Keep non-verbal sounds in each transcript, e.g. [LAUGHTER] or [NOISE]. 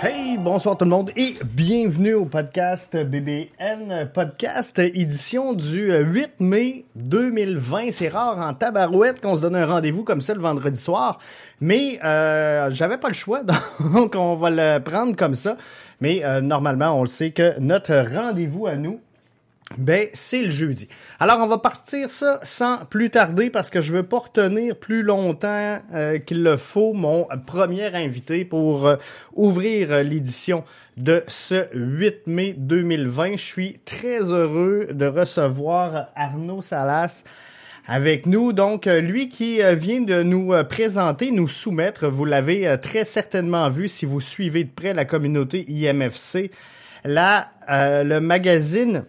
Hey, bonsoir tout le monde et bienvenue au podcast BBN Podcast, édition du 8 mai 2020. C'est rare en tabarouette qu'on se donne un rendez-vous comme ça le vendredi soir, mais euh, j'avais pas le choix, [LAUGHS] donc on va le prendre comme ça. Mais euh, normalement, on le sait que notre rendez-vous à nous, ben, c'est le jeudi. Alors, on va partir ça sans plus tarder parce que je veux pas retenir plus longtemps euh, qu'il le faut mon premier invité pour euh, ouvrir l'édition de ce 8 mai 2020. Je suis très heureux de recevoir Arnaud Salas avec nous. Donc, euh, lui qui vient de nous présenter, nous soumettre, vous l'avez très certainement vu si vous suivez de près la communauté IMFC, là, le magazine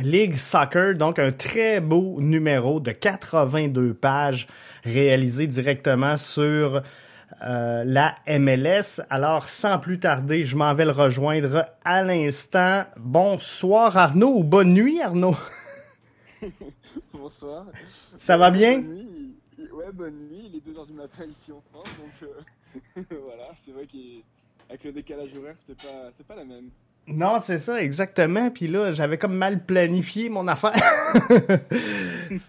League Soccer, donc un très beau numéro de 82 pages réalisé directement sur euh, la MLS. Alors, sans plus tarder, je m'en vais le rejoindre à l'instant. Bonsoir Arnaud ou bonne nuit Arnaud. [LAUGHS] Bonsoir. Ça va bien? Bonne nuit. Ouais, bonne nuit. Il est 2h du matin ici en France, donc euh, [LAUGHS] voilà, c'est vrai qu'avec le décalage horaire, c'est pas, c'est pas la même. Non, c'est ça, exactement. Puis là, j'avais comme mal planifié mon affaire. [LAUGHS]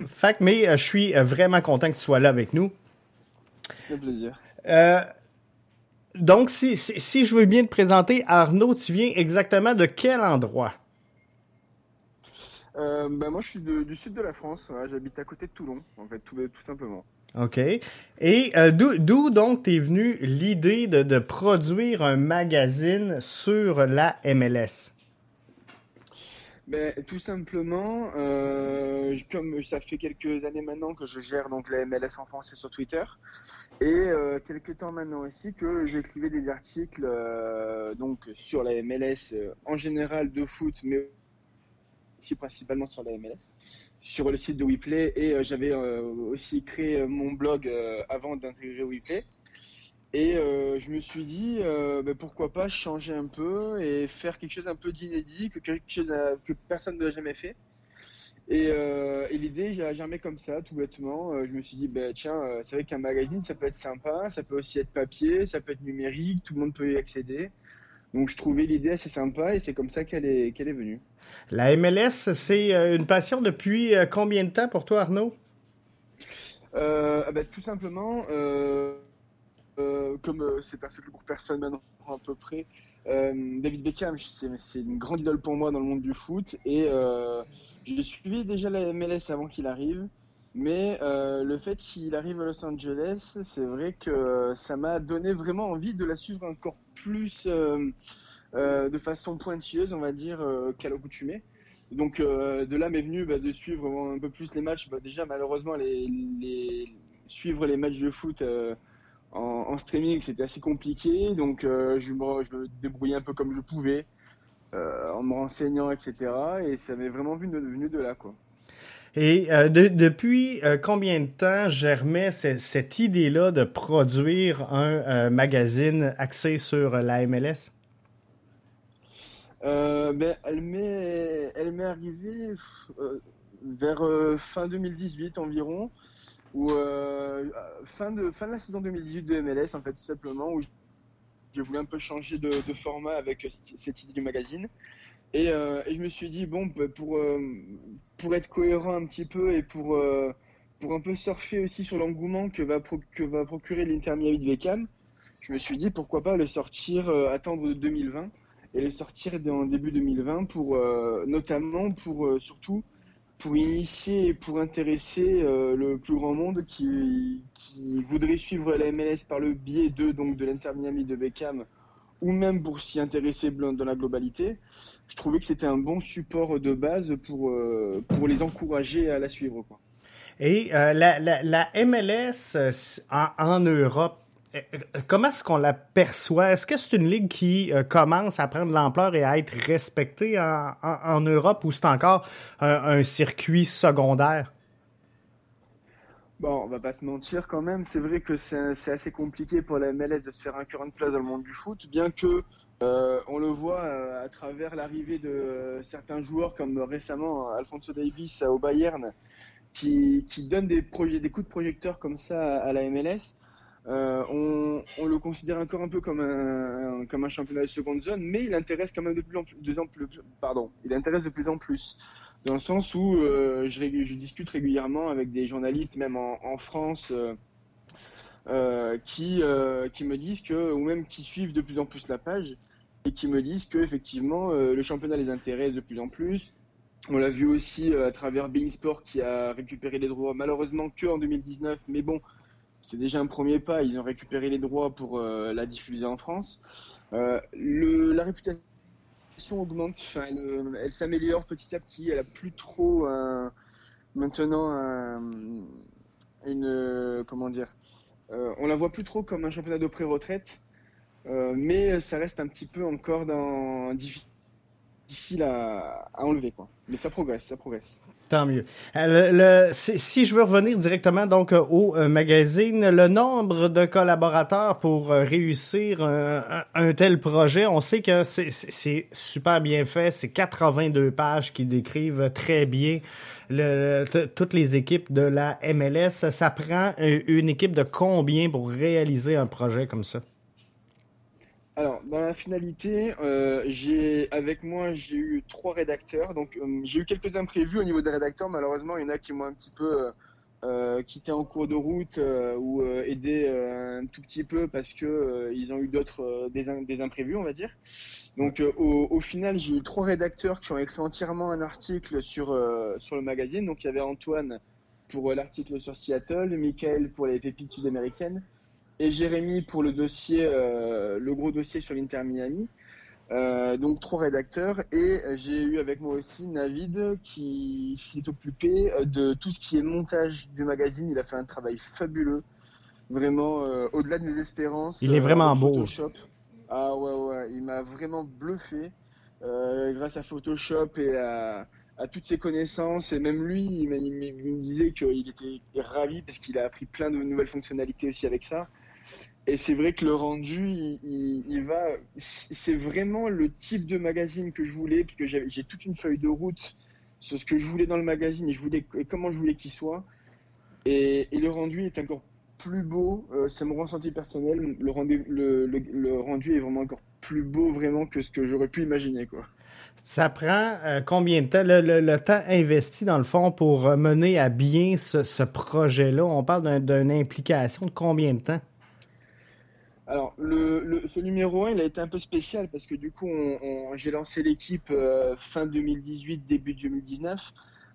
fait que, mais euh, je suis euh, vraiment content que tu sois là avec nous. C'est un plaisir. Euh, donc, si, si, si, je veux bien te présenter, Arnaud, tu viens exactement de quel endroit? Euh, ben moi, je suis de, du sud de la France. J'habite à côté de Toulon, en fait, tout, tout simplement. OK? Et euh, d'où donc t'es venu l'idée de, produire un magazine sur la MLS? Ben, tout simplement, euh, comme ça fait quelques années maintenant que je gère donc la MLS en français sur Twitter, et euh, quelques temps maintenant aussi que j'écrivais des articles donc sur la MLS en général de foot, mais aussi principalement sur la MLS, sur le site de WePlay et euh, j'avais euh, aussi créé mon blog euh, avant d'intégrer WePlay. Et je me suis dit bah, pourquoi pas changer un peu et faire quelque chose un peu d'inédit, que que personne n'a jamais fait. Et, l'idée, j'ai germé comme ça, tout bêtement. je me suis dit, bah, tiens, c'est vrai qu'un magazine, ça peut être sympa, ça peut aussi être papier, ça peut être numérique, tout le monde peut y accéder. Donc je trouvais l'idée assez sympa et c'est comme ça qu'elle est, qu'elle est venue. La MLS, c'est une passion depuis combien de temps pour toi, Arnaud? Euh, bah, tout simplement, euh, euh, comme c'est un secret pour personne maintenant à peu près, David Beckham, c'est une grande idole pour moi dans le monde du foot et j'ai suivi déjà la MLS avant qu'il arrive. Mais le fait qu'il arrive à Los Angeles, c'est vrai que ça m'a donné vraiment envie de la suivre encore plus euh, de façon pointilleuse, on va dire, euh, qu'à l'accoutumée. Donc euh, de là m'est venu bah, de suivre un peu plus les matchs. Bah, déjà malheureusement les, suivre les matchs de foot en, streaming c'était assez compliqué. Donc je me, débrouillais un peu comme je pouvais en me renseignant etc. Et ça m'est vraiment venu venu de là quoi. Et euh, de, depuis euh, combien de temps germait cette idée-là de produire un euh, magazine axé sur la MLS? ben, elle m'est arrivée vers fin 2018 environ ou fin de fin de la saison 2018 de MLS en fait tout simplement où j'ai voulu un peu changer de format avec cette idée du magazine et, euh, et, je me suis dit, bon, pour, euh, pour être cohérent un petit peu et pour, euh, pour un peu surfer aussi sur l'engouement que va, que va procurer l'Inter Miami de Beckham, je me suis dit, pourquoi pas le sortir, attendre 2020 et le sortir en début 2020 pour, notamment pour, surtout, pour initier et pour intéresser le plus grand monde qui, qui voudrait suivre la MLS par le biais de, donc, de l'Inter Miami de Beckham ou même pour s'y intéresser dans la globalité, je trouvais que c'était un bon support de base pour, euh, pour les encourager à la suivre. Et euh, la, la, la, MLS euh, en, Europe, comment est-ce qu'on la perçoit? Est-ce que c'est une ligue qui commence à prendre l'ampleur et à être respectée en, en, Europe ou c'est encore un, circuit secondaire? Bon, on va pas se mentir quand même. C'est vrai que c'est assez compliqué pour la MLS de se faire un current place dans le monde du foot, bien que euh, on le voit euh, à travers l'arrivée de certains joueurs comme récemment Alfonso Davis au Bayern, qui, qui donnent des projets, des coups de projecteur comme ça à la MLS. Euh, on, le considère encore un peu comme un, comme un championnat de seconde zone, mais il intéresse quand même de plus en plus, pardon, il intéresse de plus en plus, dans le sens où euh, je, discute régulièrement avec des journalistes, même en, France, euh, euh qui, euh, qui me disent que, ou même qui suivent de plus en plus la page, et qui me disent que effectivement le championnat les intéresse de plus en plus. On l'a vu aussi à travers Bein Sport qui a récupéré les droits, malheureusement que en 2019, mais bon c'est déjà un premier pas. Ils ont récupéré les droits pour euh, la diffuser en France. Euh, le, la réputation augmente, enfin, elle, s'améliore petit à petit. Elle a plus trop maintenant une comment dire. Euh, on la voit plus trop comme un championnat de pré-retraite, mais ça reste un petit peu encore dans difficile à, à enlever quoi. Mais ça progresse, ça progresse. Tant mieux. Euh, le, si je veux revenir directement donc euh, au euh, magazine, le nombre de collaborateurs pour réussir un, tel projet, on sait que c'est super bien fait. C'est 82 pages qui décrivent très bien toutes les équipes de la MLS. Ça prend une équipe de combien pour réaliser un projet comme ça? Alors, dans la finalité, euh, avec moi j'ai eu trois rédacteurs. Donc, euh, j'ai eu quelques imprévus au niveau des rédacteurs. Malheureusement, il y en a qui m'ont un petit peu euh, quitté en cours de route ou aidé un tout petit peu parce que ils ont eu d'autres des, imprévus, on va dire. Donc, au, au, final, j'ai eu trois rédacteurs qui ont écrit entièrement un article sur sur le magazine. Donc, il y avait Antoine pour l'article sur Seattle, Michael pour les pépites sud-américaines et Jérémy pour le dossier, euh, le gros dossier sur l'Inter Miami. Euh, donc trois rédacteurs et j'ai eu avec moi aussi Navid qui s'est occupé euh, de tout ce qui est montage du magazine. Il a fait un travail fabuleux, vraiment au-delà de mes espérances. Il est vraiment beau. Photoshop. Ah ouais ouais, il m'a vraiment bluffé grâce à Photoshop et à, à, toutes ses connaissances et même lui, il me disait qu'il était ravi parce qu'il a appris plein de nouvelles fonctionnalités aussi avec ça. Et c'est vrai que le rendu, il, va. C'est vraiment le type de magazine que je voulais, parce que j'ai toute une feuille de route sur ce que je voulais dans le magazine et, je voulais, comment je voulais qu'il soit. Et, le rendu est encore plus beau. Euh, c'est mon ressenti personnel. Le, rendu, est vraiment encore plus beau vraiment que ce que j'aurais pu imaginer. Quoi. Ça prend euh, combien de temps, le, temps investi dans le fond pour mener à bien ce projet-là? On parle d'une implication de combien de temps? Alors, le, ce numéro 1, il a été un peu spécial parce que du coup, j'ai lancé l'équipe euh, fin 2018, début 2019,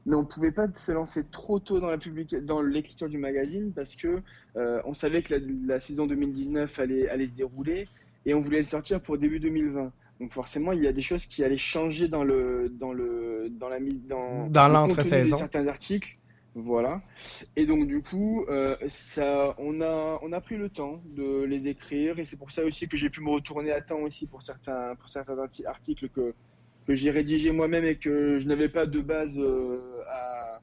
mais on ne pouvait pas se lancer trop tôt dans la dans l'écriture du magazine parce que euh, on savait que la, saison 2019 allait, allait se dérouler et on voulait le sortir pour début 2020. Donc forcément, il y a des choses qui allaient changer dans le dans le dans la mise dans, dans l'entre-saison. certains articles voilà. Et donc du coup, euh, ça, on a, on a pris le temps de les écrire et c'est pour ça aussi que j'ai pu me retourner à temps aussi pour certains, pour certains articles que, que j'ai rédigés moi-même et que je n'avais pas de base euh, à,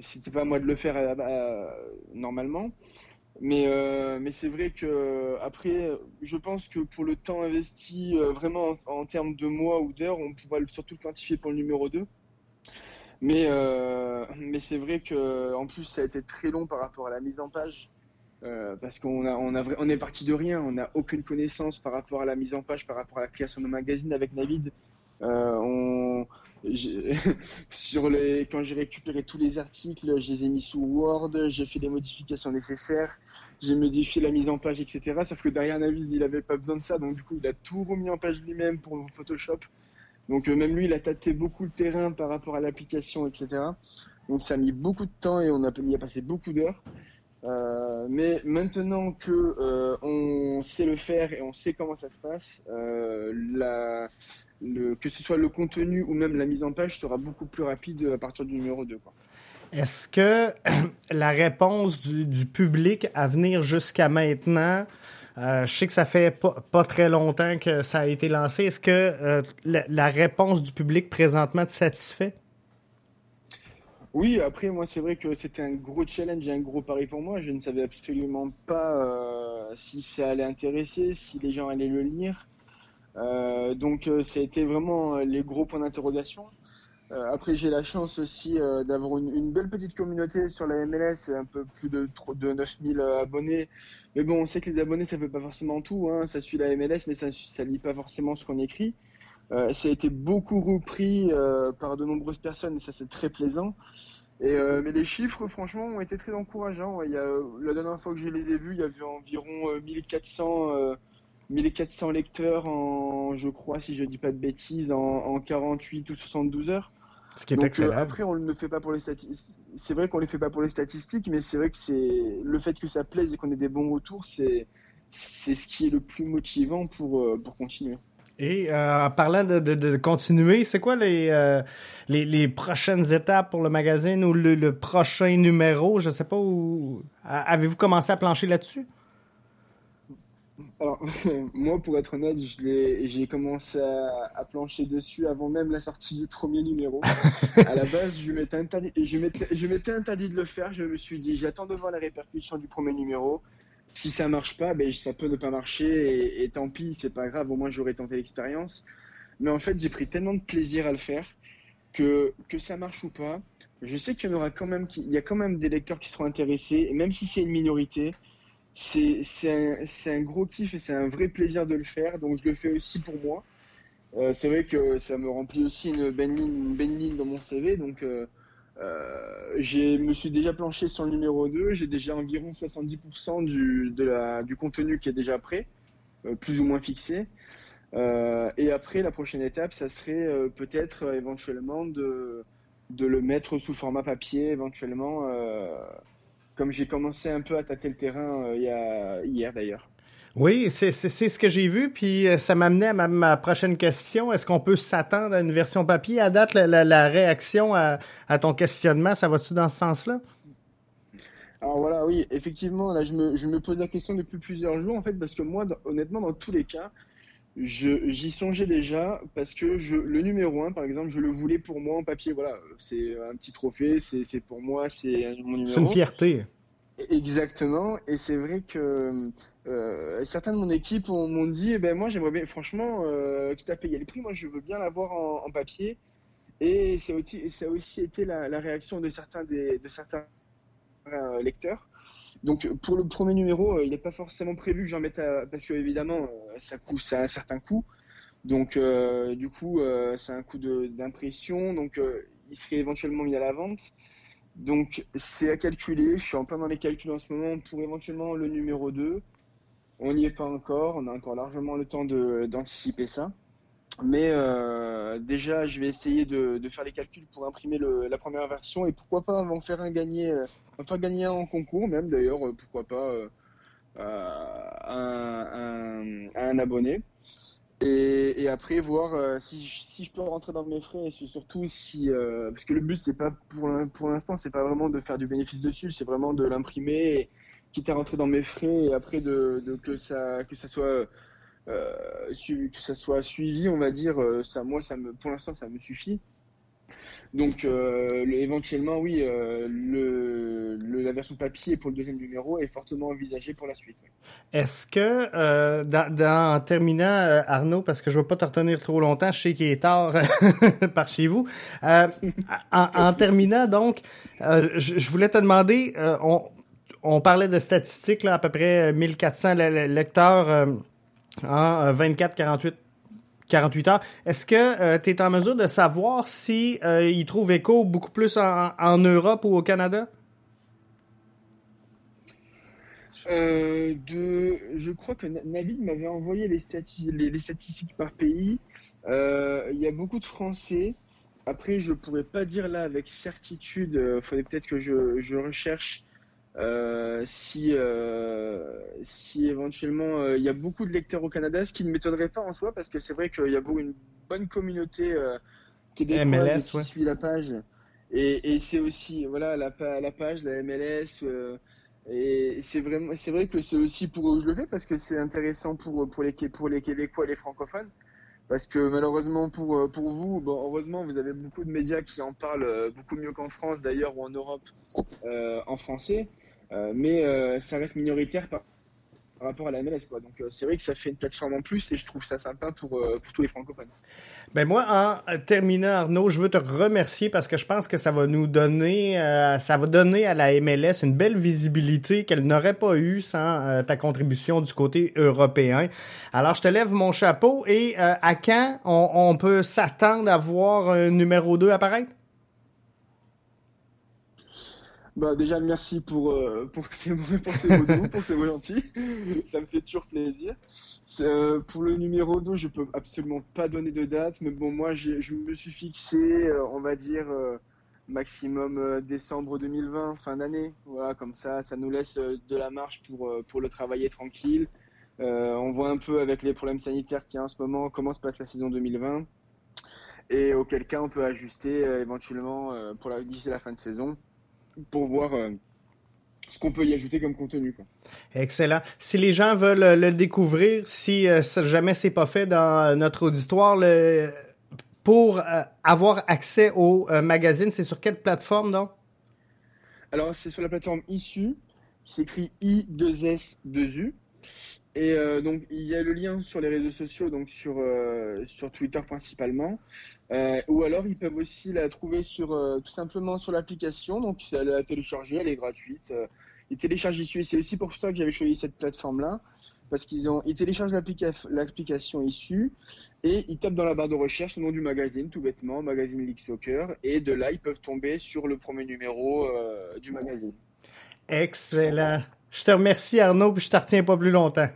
c'était pas à moi de le faire normalement. Mais, euh, mais c'est vrai que après, je pense que pour le temps investi vraiment en, en termes de mois ou d'heures, on pourra surtout le quantifier pour le numéro 2. Mais, euh, mais c'est vrai que en plus ça a été très long par rapport à la mise en page. Euh, parce qu'on a, on a, on est parti de rien, on n'a aucune connaissance par rapport à la mise en page, par rapport à la création de magazine avec Navid. Euh, on, [LAUGHS] sur les, quand j'ai récupéré tous les articles, je les ai mis sous Word, j'ai fait les modifications nécessaires, j'ai modifié la mise en page, etc. Sauf que derrière Navid, il avait pas besoin de ça, donc du coup, il a tout remis en page lui-même pour Photoshop. Donc euh, même lui, il a tâté beaucoup le terrain par rapport à l'application, etc. Donc ça a mis beaucoup de temps et on a, y a passé beaucoup d'heures. Euh, mais maintenant que euh, on sait le faire et on sait comment ça se passe, la, le, que ce soit le contenu ou même la mise en page sera beaucoup plus rapide à partir du numéro 2. Est-ce que [CLEARS THROAT] la réponse du, du, public à venir jusqu'à maintenant euh, je sais que ça fait pas, très longtemps que ça a été lancé. Est-ce que euh, la, réponse du public présentement te satisfait? Oui, après, moi, c'est vrai que c'était un gros challenge et un gros pari pour moi. Je ne savais absolument pas euh, si ça allait intéresser, si les gens allaient le lire. Donc, ça a été vraiment les gros points d'interrogation. Après, j'ai la chance aussi d'avoir une, belle petite communauté sur la MLS, un peu plus de, de 9000 abonnés. Mais bon, on sait que les abonnés, ça ne fait pas forcément tout. Hein. Ça suit la MLS, mais ça ne lit pas forcément ce qu'on écrit. Euh, ça a été beaucoup repris euh, par de nombreuses personnes et ça c'est très plaisant. Euh, mais les chiffres, franchement, ont été très encourageants. La dernière fois que je les ai vus, il y avait environ 1400, 1400 lecteurs en, je crois, si je dis pas de bêtises, en, 48 ou 72 heures. Ce qui est excellent. après, on ne fait pas pour les statistiques. C'est vrai qu'on les fait pas pour les statistiques, mais c'est vrai que c'est le fait que ça plaise et qu'on ait des bons retours, c'est c'est ce qui est le plus motivant pour pour continuer. Et euh, en parlant de, de, continuer, c'est quoi les, euh, les, les, prochaines étapes pour le magazine ou le, prochain numéro? Je sais pas où. Avez-vous commencé à plancher là-dessus? Alors, [LAUGHS] moi, pour être honnête, j'ai commencé à, plancher dessus avant même la sortie du premier numéro. à la base, je m'étais interdit, interdit de le faire. Je me suis dit, j'attends de voir les répercussions du premier numéro si ça marche pas, ben, ça peut ne pas marcher et, tant pis, c'est pas grave, au moins j'aurais tenté l'expérience. Mais en fait, j'ai pris tellement de plaisir à le faire que, que ça marche ou pas, je sais qu'il y quand même, y a quand même des lecteurs qui seront intéressés, et même si c'est une minorité, c'est un, un, gros kiff et c'est un vrai plaisir de le faire, donc je le fais aussi pour moi. Euh, c'est vrai que ça me remplit aussi une belle ligne, dans mon CV, donc euh, euh, je me suis déjà planché sur le numéro 2, j'ai déjà environ 70% du, de la, du contenu qui est déjà prêt, euh, plus ou moins fixé. Et après, la prochaine étape, ça serait peut-être éventuellement de, de le mettre sous format papier, éventuellement, comme j'ai commencé un peu à tâter le terrain il y a, hier d'ailleurs. Oui, c'est ce que j'ai vu, puis euh, ça m'amenait à ma, prochaine question. Est-ce qu'on peut s'attendre à une version papier? À date, la, réaction à, ton questionnement, ça va-tu dans ce sens-là? Alors voilà, oui, effectivement, là, je me, pose la question depuis plusieurs jours, en fait, parce que moi, honnêtement, dans tous les cas, j'y songeais déjà, parce que je, le numéro 1, par exemple, je le voulais pour moi en papier. Voilà, c'est un petit trophée, c'est pour moi, c'est mon numéro. C'est une fierté. Exactement, et c'est vrai que euh, certains de mon équipe m'ont dit, eh ben moi j'aimerais bien, franchement, euh, quitte à payer le prix, moi je veux bien l'avoir en, papier. Et ça a aussi, ça a aussi été la, réaction de certains, des, de certains euh, lecteurs. Donc pour le premier numéro, euh, il n'est pas forcément prévu que j'en mette parce que évidemment ça, coûte, ça a un certain coût. Donc du coup, c'est un coût d'impression. Donc il serait éventuellement mis à la vente. Donc c'est à calculer. Je suis en plein dans les calculs en ce moment pour éventuellement le numéro 2. On n'y est pas encore, on a encore largement le temps d'anticiper ça. Mais euh, déjà, je vais essayer de, faire les calculs pour imprimer la première version et pourquoi pas en faire un gagner, euh, en faire gagner un en concours même d'ailleurs, euh, pourquoi pas à, un, abonné. Et, après voir si, je peux rentrer dans mes frais et surtout si parce que le but c'est pas pour pour l'instant c'est pas vraiment de faire du bénéfice dessus, c'est vraiment de l'imprimer quitte à rentrer dans mes frais et après de, que ça que ça soit euh, que ça soit suivi, on va dire, euh, ça, moi, ça me, pour l'instant, ça me suffit. Donc, euh, éventuellement, oui, le, la version papier pour le deuxième numéro est fortement envisagée pour la suite. Est-ce que, dans, en terminant, Arnaud, parce que je ne veux pas te retenir trop longtemps, je sais qu'il est tard [LAUGHS] par chez vous, en, terminant, donc, je, je, voulais te demander, on, on parlait de statistiques, là, à peu près 1400 lecteurs euh, en 24, 48 48 heures. Est-ce que euh, tu es en mesure de savoir si euh, trouvent écho beaucoup plus en, Europe ou au Canada? de, je crois que Navid m'avait envoyé les, statistiques par pays. Il y a beaucoup de Français. Après, je pourrais pas dire là avec certitude. Il faudrait peut-être que je, je recherche euh, si, euh, si éventuellement euh, il y a beaucoup de lecteurs au Canada, ce qui ne m'étonnerait pas en soi, parce que c'est vrai qu'il y a une bonne communauté québécoise qui suit la page. Et, et c'est aussi voilà la, la, page, la MLS. et c'est vraiment, c'est vrai que c'est aussi pour eux que je le fais parce que c'est intéressant pour pour les pour les Québécois et les francophones. Parce que malheureusement pour, pour vous, bon, heureusement, vous avez beaucoup de médias qui en parlent beaucoup mieux qu'en France d'ailleurs ou en Europe en français. Euh, mais euh, ça reste minoritaire par, rapport à la MLS. Quoi. Donc euh, c'est vrai que ça fait une plateforme en plus et je trouve ça sympa pour, euh, pour tous les francophones. Ben moi, en terminant, Arnaud, je veux te remercier parce que je pense que ça va nous donner, euh, ça va donner à la MLS une belle visibilité qu'elle n'aurait pas eu sans euh, ta contribution du côté européen. Alors, je te lève mon chapeau et à quand on, on peut s'attendre à voir un numéro 2 apparaître? Bah déjà merci pour euh, pour [LAUGHS] ces mots pour ces mots doux, pour ces mots gentils. Ça me fait toujours plaisir. Euh, pour le numéro 2, je peux absolument pas donner de date, mais bon moi je me suis fixé, euh, on va dire maximum décembre 2020, fin d'année. Voilà, comme ça, ça nous laisse de la marge pour pour le travailler tranquille. On voit un peu avec les problèmes sanitaires qu'il y a en ce moment comment se passe la saison 2020 et auquel cas on peut ajuster éventuellement pour la d'ici la fin de saison pour voir euh, ce qu'on peut y ajouter comme contenu. Quoi. Excellent. Si les gens veulent euh, le découvrir, si euh, jamais c'est pas fait dans notre auditoire, le, pour euh, avoir accès au euh, magazine, c'est sur quelle plateforme donc? Alors c'est sur la plateforme Issue, qui s'écrit I2S2U. Et euh, donc il y a le lien sur les réseaux sociaux, donc sur, euh, sur Twitter principalement. Euh, ou alors ils peuvent aussi la trouver sur tout simplement sur l'application. Donc à la télécharger, elle est gratuite. Ils téléchargent Issue c'est aussi pour ça que j'avais choisi cette plateforme-là. Parce qu'ils ont, ils téléchargent l'applica- l'application Issue et ils tapent dans la barre de recherche le nom du magazine, tout bêtement, magazine League Soccer. Et de là, ils peuvent tomber sur le premier numéro du magazine. Excellent. Je te remercie Arnaud, puis je te retiens pas plus longtemps.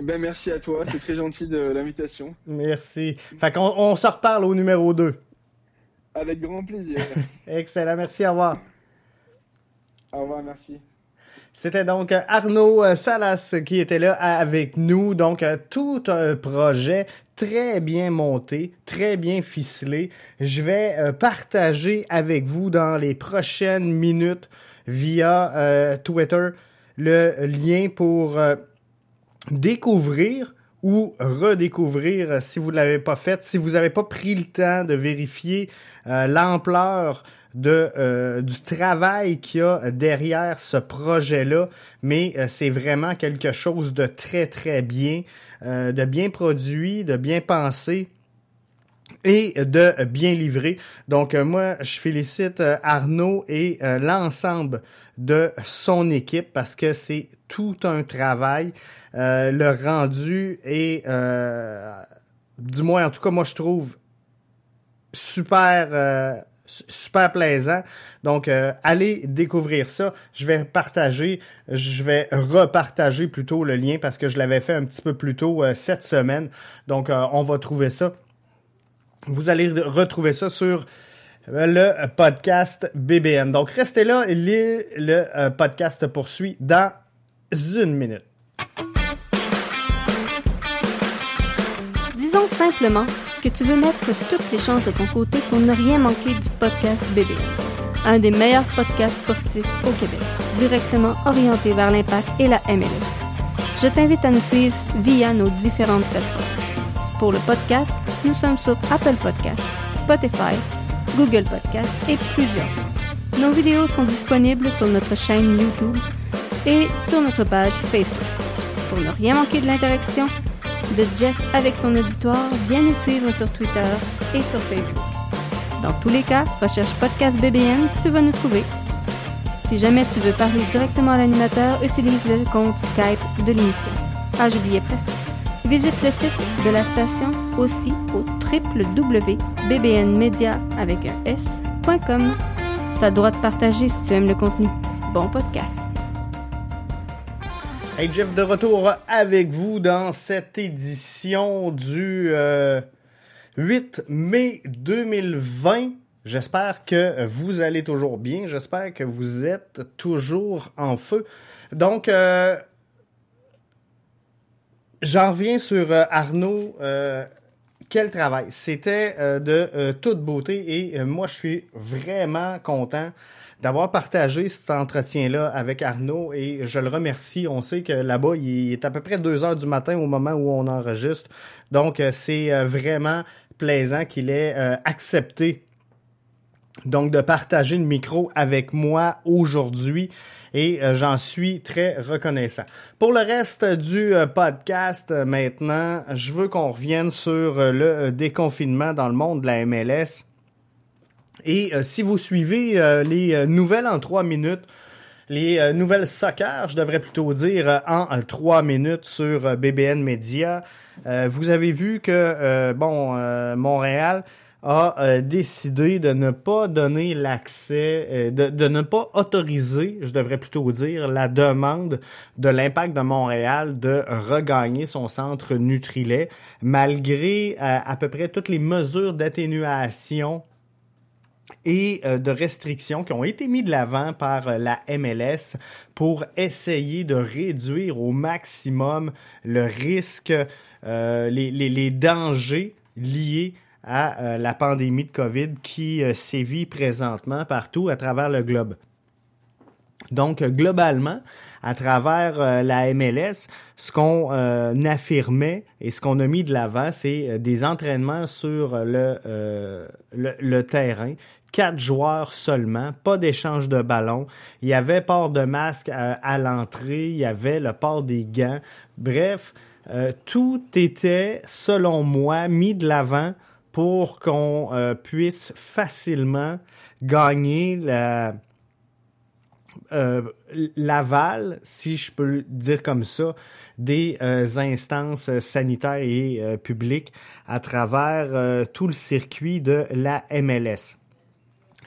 Ben merci à toi, c'est très gentil de l'invitation. Merci. Fait qu'on on se reparle au numéro 2. Avec grand plaisir. [LAUGHS] Excellent, merci, au revoir. Au revoir, merci. C'était donc euh, Arnaud euh, Salas qui était là avec nous. Donc, euh, tout un projet très bien monté, très bien ficelé. Je vais partager avec vous dans les prochaines minutes via euh, Twitter le lien pour euh, découvrir ou redécouvrir euh, si vous ne l'avez pas fait, si vous n'avez pas pris le temps de vérifier euh, l'ampleur de euh, du travail qu'il y a derrière ce projet-là, mais c'est vraiment quelque chose de très très bien, de bien produit, de bien pensé et de bien livré. Donc euh, moi, je félicite euh, Arnaud et euh, l'ensemble de son équipe parce que c'est tout un travail. Euh, le rendu est, euh, du moins en tout cas moi je trouve super euh, su- super plaisant. Donc euh, allez découvrir ça. Je vais partager, je vais repartager plutôt le lien parce que je l'avais fait un petit peu plus tôt cette semaine. Donc on va trouver ça. Vous allez re- retrouver ça sur le podcast BBN. Donc restez là, le euh, podcast poursuit dans une minute. Disons simplement que tu veux mettre toutes les chances de ton côté pour ne rien manquer du podcast BBN, un des meilleurs podcasts sportifs au Québec, directement orienté vers l'impact et la MLS. Je t'invite à nous suivre via nos différentes plateformes. Pour le podcast, nous sommes sur Apple Podcasts, Spotify, Google Podcasts et plusieurs. Nos vidéos sont disponibles sur notre chaîne YouTube et sur notre page Facebook. Pour ne rien manquer de l'interaction, de Jeff avec son auditoire, viens nous suivre sur Twitter et sur Facebook. Dans tous les cas, recherche Podcast BBN, tu vas nous trouver. Si jamais tu veux parler directement à l'animateur, utilise le compte Skype de l'émission. Ah, j'oubliais presque. Visite le site de la station aussi au www.bbnmedia avec un s.com. T'as droit de partager si tu aimes le contenu. Bon podcast. Hey Jeff, de retour avec vous dans cette édition du euh, 8 mai 2020. J'espère que vous allez toujours bien. J'espère que vous êtes toujours en feu. Donc, euh, j'en reviens sur euh, Arnaud euh, quel travail? C'était euh, de toute beauté et moi, je suis vraiment content d'avoir partagé cet entretien-là avec Arnaud et je le remercie. On sait que là-bas, il est à peu près 2 heures du matin au moment où on enregistre. Donc, c'est vraiment plaisant qu'il ait accepté donc de partager le micro avec moi aujourd'hui et euh, j'en suis très reconnaissant. Pour le reste du euh, podcast euh, maintenant, je veux qu'on revienne sur le déconfinement dans le monde de la MLS. Et si vous suivez les nouvelles en trois minutes, les nouvelles soccer, je devrais plutôt dire en trois minutes sur BBN Media, vous avez vu que bon Montréal a euh, décidé de ne pas donner l'accès, euh, de, de, ne pas autoriser, je devrais plutôt dire, la demande de l'impact de Montréal de regagner son centre Nutrilet, malgré euh, à peu près toutes les mesures d'atténuation et de restrictions qui ont été mis de l'avant par la MLS pour essayer de réduire au maximum le risque, les, les, les dangers liés à euh, la pandémie de COVID qui euh, sévit présentement partout à travers le globe. Donc, globalement, à travers euh, la MLS, ce qu'on affirmait et ce qu'on a mis de l'avant, c'est des entraînements sur le, terrain. Quatre joueurs seulement, pas d'échange de ballon. Il y avait port de masque à l'entrée, il y avait le port des gants. Bref, tout était, selon moi, mis de l'avant pour qu'on euh, puisse facilement gagner euh, l'aval, si je peux dire comme ça, des euh, instances sanitaires et publiques à travers tout le circuit de la MLS.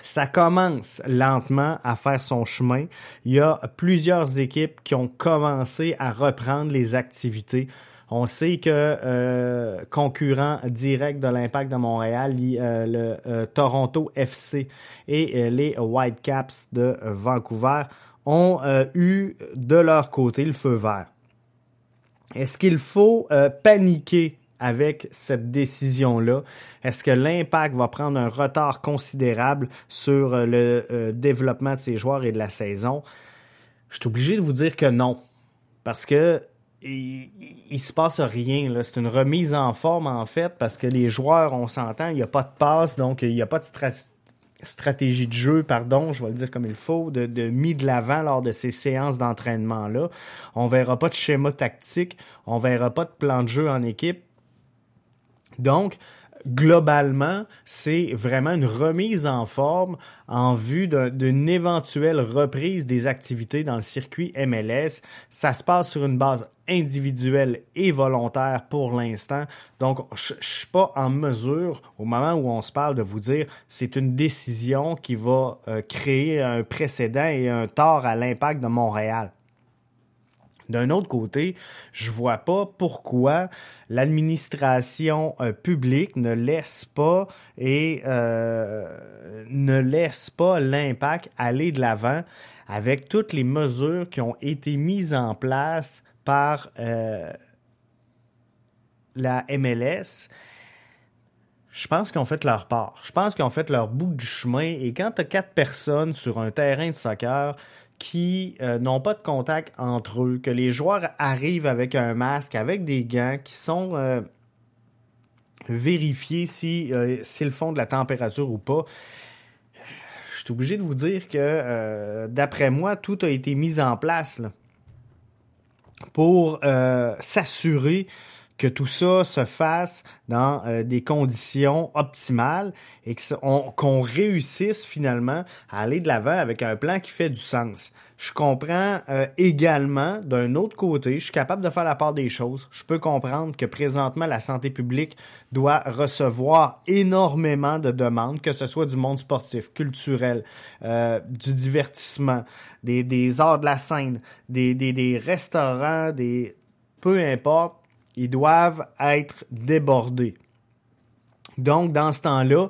Ça commence lentement à faire son chemin. Il y a plusieurs équipes qui ont commencé à reprendre les activités on sait que euh, concurrent direct de l'Impact de Montréal, euh, le euh, Toronto FC et les Whitecaps de Vancouver ont eu de leur côté le feu vert. Est-ce qu'il faut paniquer avec cette décision-là? Est-ce que l'impact va prendre un retard considérable sur le développement de ses joueurs et de la saison? Je suis obligé de vous dire que non. Parce que il, il, se passe rien. C'est une remise en forme, en fait, parce que les joueurs, on s'entend, il n'y a pas de passe, donc il n'y a pas de stratégie de jeu, pardon, je vais le dire comme il faut, de, de mis de l'avant lors de ces séances d'entraînement-là. On verra pas de schéma tactique, on verra pas de plan de jeu en équipe. Donc, globalement, c'est vraiment une remise en forme en vue d'une éventuelle reprise des activités dans le circuit MLS. Ça se passe sur une base individuelle et volontaire pour l'instant. Donc, je, ne suis pas en mesure, au moment où on se parle, de vous dire c'est une décision qui va euh, créer un précédent et un tort à l'impact de Montréal. D'un autre côté, je vois pas pourquoi l'administration euh, publique ne laisse pas et euh, ne laisse pas l'impact aller de l'avant avec toutes les mesures qui ont été mises en place par euh, la MLS. Je pense qu'ils ont fait leur part. Je pense qu'ils ont fait leur bout du chemin. Et quand tu as quatre personnes sur un terrain de soccer, qui euh, n'ont pas de contact entre eux, que les joueurs arrivent avec un masque, avec des gants qui sont euh, vérifiés si euh, s'ils font de la température ou pas. Je suis obligé de vous dire que d'après moi, tout a été mis en place pour s'assurer que tout ça se fasse dans euh, des conditions optimales et qu'on réussisse finalement à aller de l'avant avec un plan qui fait du sens. Je comprends euh, également, d'un autre côté, je suis capable de faire la part des choses. Je peux comprendre que présentement, la santé publique doit recevoir énormément de demandes, que ce soit du monde sportif, culturel, euh, du divertissement, des, des arts de la scène, des, des, des restaurants, des peu importe ils doivent être débordés. Donc, dans ce temps-là,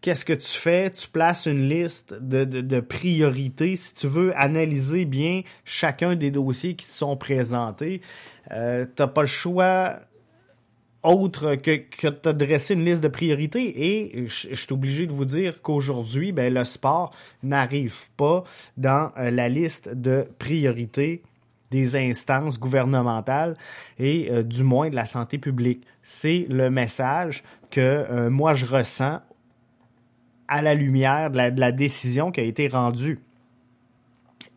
qu'est-ce que tu fais? Tu places une liste de, priorités si tu veux analyser bien chacun des dossiers qui sont présentés. Euh, tu n'as pas le choix autre que, que de dresser une liste de priorités. Et je, suis obligé de vous dire qu'aujourd'hui, ben, le sport n'arrive pas dans euh, la liste de priorités des instances gouvernementales et euh, du moins de la santé publique. C'est le message que euh, moi je ressens à la lumière de la, décision qui a été rendue.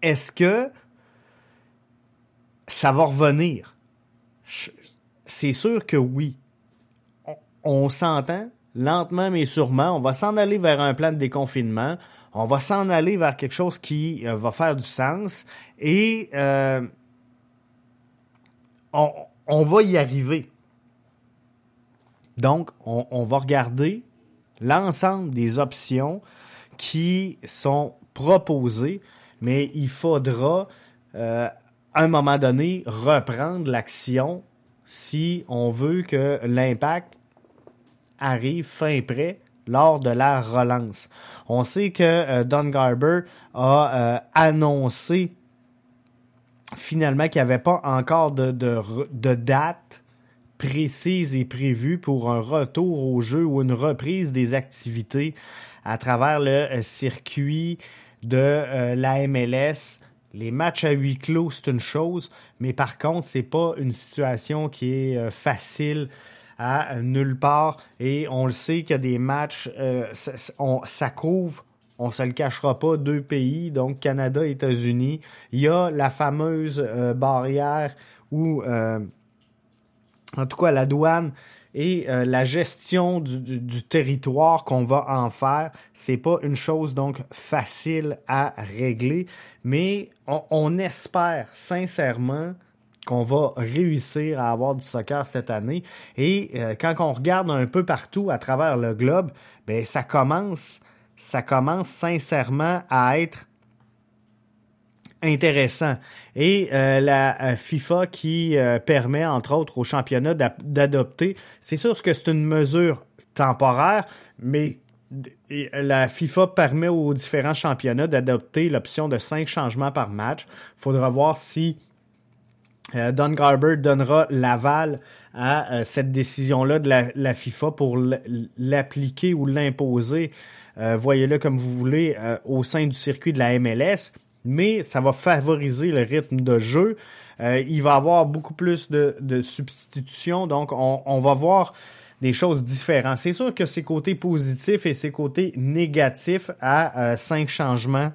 Est-ce que ça va revenir? C'est sûr que oui. On, s'entend lentement mais sûrement. On va s'en aller vers un plan de déconfinement. On va s'en aller vers quelque chose qui euh, va faire du sens. Et on, va y arriver. Donc, on va regarder l'ensemble des options qui sont proposées, mais il faudra euh, à un moment donné reprendre l'action si on veut que l'impact arrive fin prêt lors de la relance. On sait que euh, Don Garber a euh, annoncé finalement qu'il n'y avait pas encore de, date précise et prévue pour un retour au jeu ou une reprise des activités à travers le euh, circuit de euh, la MLS. Les matchs à huis clos, c'est une chose, mais par contre, c'est pas une situation qui est euh, facile à nulle part. Et on le sait qu'il y a des matchs, on, ça couvre on se le cachera pas, deux pays, donc Canada États-Unis. Il y a la fameuse barrière où en tout cas la douane et euh, la gestion du, territoire qu'on va en faire, c'est pas une chose donc facile à régler, mais on, espère sincèrement qu'on va réussir à avoir du soccer cette année. Et euh, quand on regarde un peu partout à travers le globe, ben ça commence, ça commence sincèrement à être intéressant. Et euh, la euh, FIFA qui euh, permet, entre autres, au championnat d'adopter, c'est sûr que c'est une mesure temporaire, mais la FIFA permet aux différents championnats d'adopter l'option de cinq changements par match. Il faudra voir si Don Garber donnera l'aval à cette décision-là de la, FIFA pour l'appliquer ou l'imposer, voyez-le comme vous voulez, au sein du circuit de la MLS mais ça va favoriser le rythme de jeu. Euh, il va avoir beaucoup plus de, de substitutions, donc on, on, va voir des choses différentes. C'est sûr que ses côtés positifs et ses côtés négatifs à euh, cinq changements.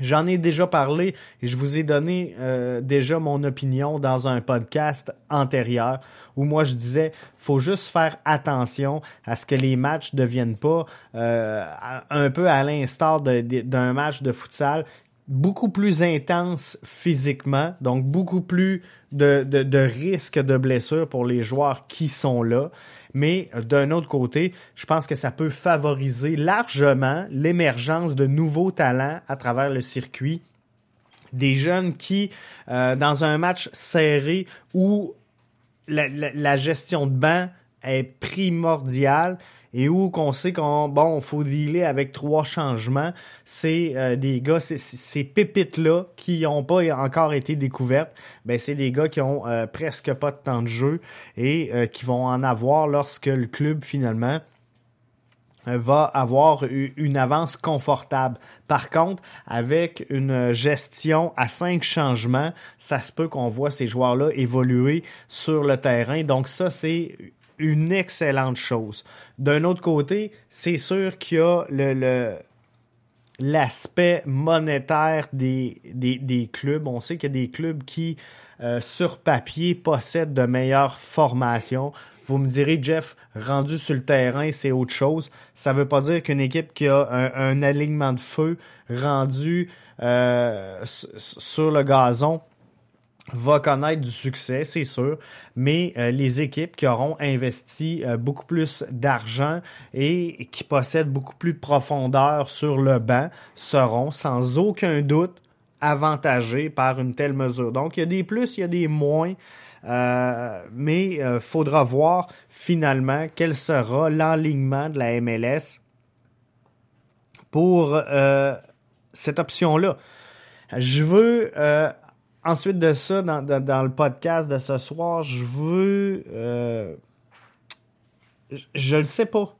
J'en ai déjà parlé et je vous ai donné euh, déjà mon opinion dans un podcast antérieur où moi je disais faut juste faire attention à ce que les matchs ne deviennent pas un peu à l'instar d'un match de futsal beaucoup plus intense physiquement, donc beaucoup plus de, de, de risques de blessures pour les joueurs qui sont là. Mais d'un autre côté, je pense que ça peut favoriser largement l'émergence de nouveaux talents à travers le circuit. Des jeunes qui, euh, dans un match serré où la, la, gestion de banc est primordiale, et où qu'on sait qu'on bon faut dealer avec trois changements, c'est euh, des gars ces pépites là qui n'ont pas encore été découvertes, ben c'est des gars qui ont euh, presque pas de temps de jeu et euh, qui vont en avoir lorsque le club finalement va avoir une avance confortable. Par contre, avec une gestion à cinq changements, ça se peut qu'on voit ces joueurs-là évoluer sur le terrain. Donc ça, c'est une excellente chose. D'un autre côté, c'est sûr qu'il y a l'aspect monétaire des, des, clubs. On sait qu'il y a des clubs qui, euh, sur papier, possèdent de meilleures formations. Vous me direz, Jeff, rendu sur le terrain, c'est autre chose. Ça ne veut pas dire qu'une équipe qui a un, alignement de feu rendu euh, sur le gazon va connaître du succès, c'est sûr, mais euh, les équipes qui auront investi euh, beaucoup plus d'argent et qui possèdent beaucoup plus de profondeur sur le banc seront sans aucun doute avantagées par une telle mesure. Donc, il y a des plus, il y a des moins, euh, mais il faudra voir finalement quel sera l'enlignement de la MLS pour cette option-là. Je veux Ensuite de ça, dans, le podcast de ce soir, je veux euh, je le sais pas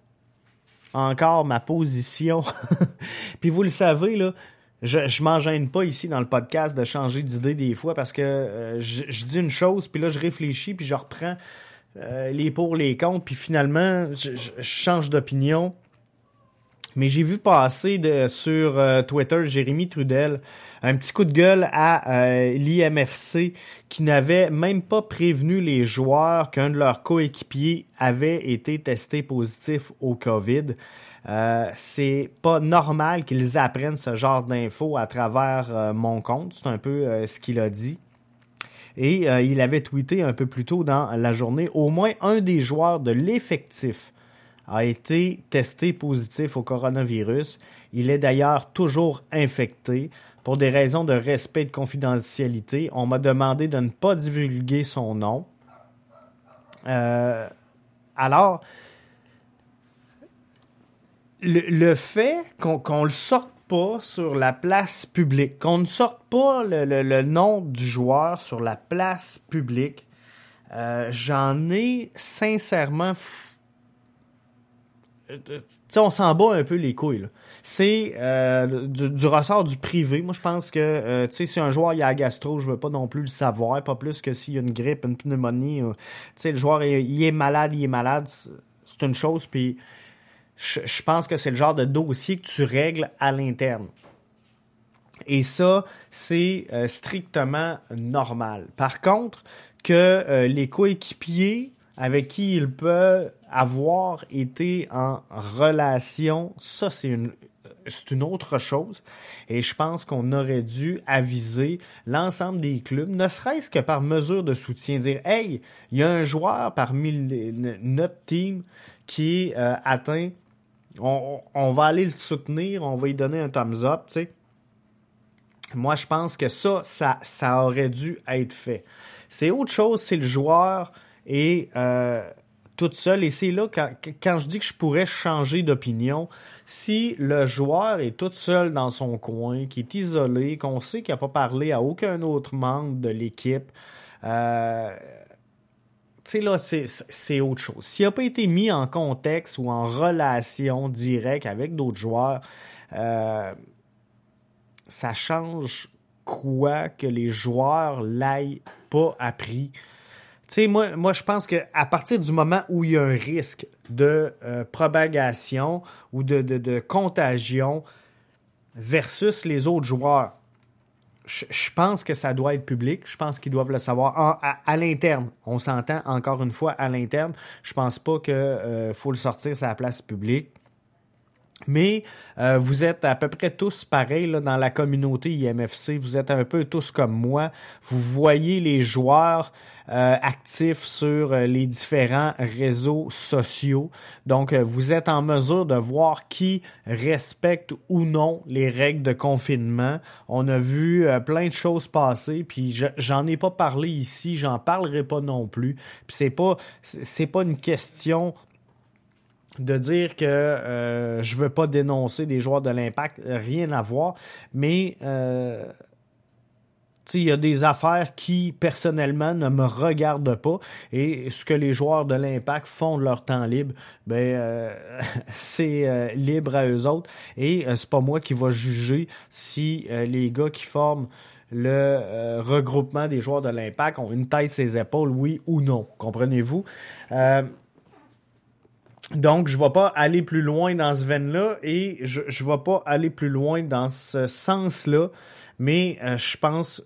encore ma position. [LAUGHS] Puis vous le savez, là, je, je m'en gêne pas ici dans le podcast de changer d'idée des fois parce que euh, je, dis une chose, puis là, je réfléchis, puis je reprends euh, les pour, les contre, puis finalement, je, change d'opinion. Mais j'ai vu passer de, sur euh, Twitter Jérémy Trudel un petit coup de gueule à l'IMFC qui n'avait même pas prévenu les joueurs qu'un de leurs coéquipiers avait été testé positif au COVID. Euh, c'est pas normal qu'ils apprennent ce genre d'infos à travers euh, mon compte. C'est un peu euh, ce qu'il a dit. Et il avait tweeté un peu plus tôt dans la journée, au moins un des joueurs de l'effectif a été testé positif au coronavirus. Il est d'ailleurs toujours infecté. Pour des raisons de respect de confidentialité, on m'a demandé de ne pas divulguer son nom. alors, le, fait qu'on ne le sorte pas sur la place publique, qu'on ne sorte pas le, nom du joueur sur la place publique, euh, j'en ai sincèrement. sais, on s'en bat un peu les couilles. C'est euh, du, ressort du privé. Moi, je pense que euh, si un joueur il a gastro, je veux pas non plus le savoir, pas plus que s'il y a une grippe, une pneumonie. sais, le joueur il, est malade, il est malade, c'est une chose. Puis je, pense que c'est le genre de dossier que tu règles à l'interne. Et ça, c'est euh, strictement normal. Par contre, que euh, les coéquipiers avec qui il peut avoir été en relation, ça, c'est une, c'est une autre chose. Et je pense qu'on aurait dû aviser l'ensemble des clubs, ne serait-ce que par mesure de soutien, dire Hey, il y a un joueur parmi notre team qui est euh, atteint on, va aller le soutenir, on va lui donner un thumbs up, tu sais. Moi, je pense que ça, ça, aurait dû être fait. C'est autre chose, c'est le joueur et euh, tout seul. Et c'est là, quand, quand, je dis que je pourrais changer d'opinion, si le joueur est tout seul dans son coin, qui est isolé, qu'on sait qu'il n'a pas parlé à aucun autre membre de l'équipe, euh, c'est autre chose. S'il n'a pas été mis en contexte ou en relation directe avec d'autres joueurs, euh, ça change quoi que les joueurs l'aient pas appris. Tu moi, je pense qu'à partir du moment où il y a un risque de euh, propagation ou de, de contagion versus les autres joueurs, je pense que ça doit être public. Je pense qu'ils doivent le savoir à, l'interne. On s'entend encore une fois à l'interne. Je pense pas qu'il euh, faut le sortir sur la place publique. Mais euh, vous êtes à peu près tous pareils dans la communauté IMFC. Vous êtes un peu tous comme moi. Vous voyez les joueurs euh, actifs sur euh, les différents réseaux sociaux. Donc, vous êtes en mesure de voir qui respecte ou non les règles de confinement. On a vu plein de choses passer, puis j'en ai pas parlé ici, j'en parlerai pas non plus. Puis c'est pas c'est pas une question de dire que euh, je veux pas dénoncer des joueurs de l'impact, rien à voir, mais euh, il y a des affaires qui personnellement ne me regardent pas et ce que les joueurs de l'impact font de leur temps libre, ben euh, [LAUGHS] c'est libre à eux autres et c'est pas moi qui va juger si les gars qui forment le regroupement des joueurs de l'impact ont une tête ses épaules, oui ou non. Comprenez-vous? Donc, je ne vais pas aller plus loin dans ce veine-là et je ne vais pas aller plus loin dans ce sens-là, mais euh, je pense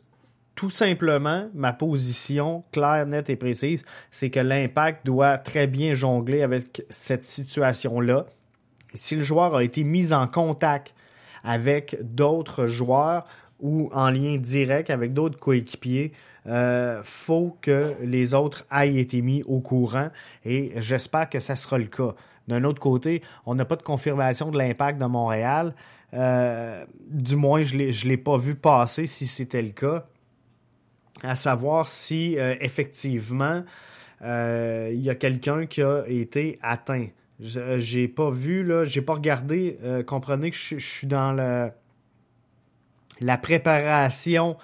tout simplement, ma position claire, nette et précise, c'est que l'impact doit très bien jongler avec cette situation-là. Si le joueur a été mis en contact avec d'autres joueurs ou en lien direct avec d'autres coéquipiers, euh, faut que les autres aient été mis au courant et j'espère que ça sera le cas. D'un autre côté, on n'a pas de confirmation de l'impact de Montréal. Euh, du moins, je ne l'ai pas vu passer si c'était le cas. À savoir si euh, effectivement il y a quelqu'un qui a été atteint. J'ai pas vu, là, j'ai pas regardé. comprenez que je, suis dans la préparation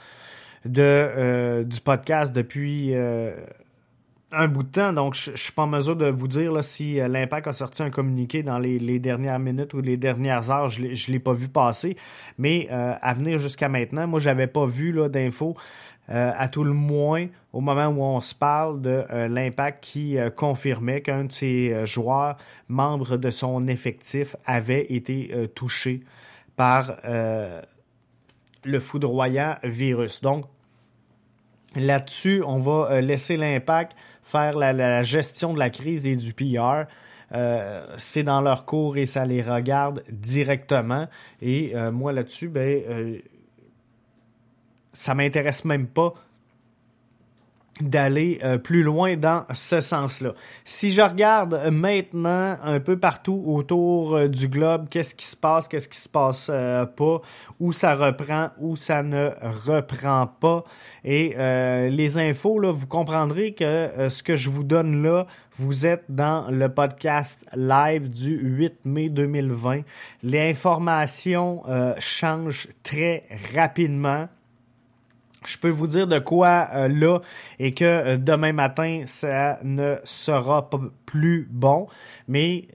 de, euh, du podcast depuis, euh, un bout de temps, donc je, ne suis pas en mesure de vous dire si euh, l'Impact a sorti un communiqué dans les, dernières minutes ou les dernières heures. Je ne l'ai pas vu passer. Mais à venir jusqu'à maintenant, moi, j'avais pas vu d'infos. À tout le moins, au moment où on se parle de l'Impact qui confirmait qu'un de ses joueurs, membres de son effectif, avait été touché par le foudroyant virus. Donc, là-dessus, on va laisser l'impact faire la, gestion de la crise et du PR. Euh, c'est dans leur cours et ça les regarde directement. Et euh, moi là-dessus, ben, euh, ça m'intéresse même pas d'aller euh, plus loin dans ce sens-là. Si je regarde maintenant un peu partout autour euh, du globe, qu'est-ce qui se passe, qu'est-ce qui se passe euh, pas, où ça reprend, où ça ne reprend pas, et les infos, là, vous comprendrez que ce que je vous donne là, vous êtes dans le podcast live du 8 mai 2020. Les informations changent très rapidement je peux vous dire de quoi euh, là et que euh, demain matin, ça ne sera pas plus bon. Mais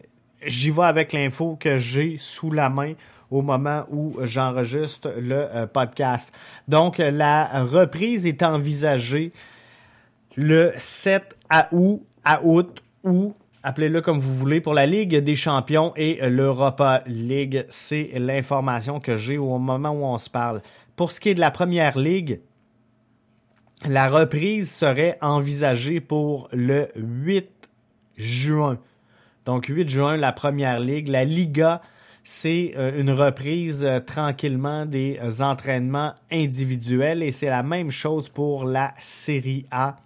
j'y vais avec l'info que j'ai sous la main au moment où j'enregistre le euh, podcast. Donc, la reprise est envisagée le 7 août, à août ou appelez-le comme vous voulez, pour la Ligue des champions et l'Europa League. C'est l'information que j'ai au moment où on se parle. Pour ce qui est de la première ligue, la reprise serait envisagée pour le 8 juin. Donc 8 juin, la première ligue. La Liga, c'est euh, une reprise euh, tranquillement des euh, entraînements individuels et c'est la même chose pour la Série A.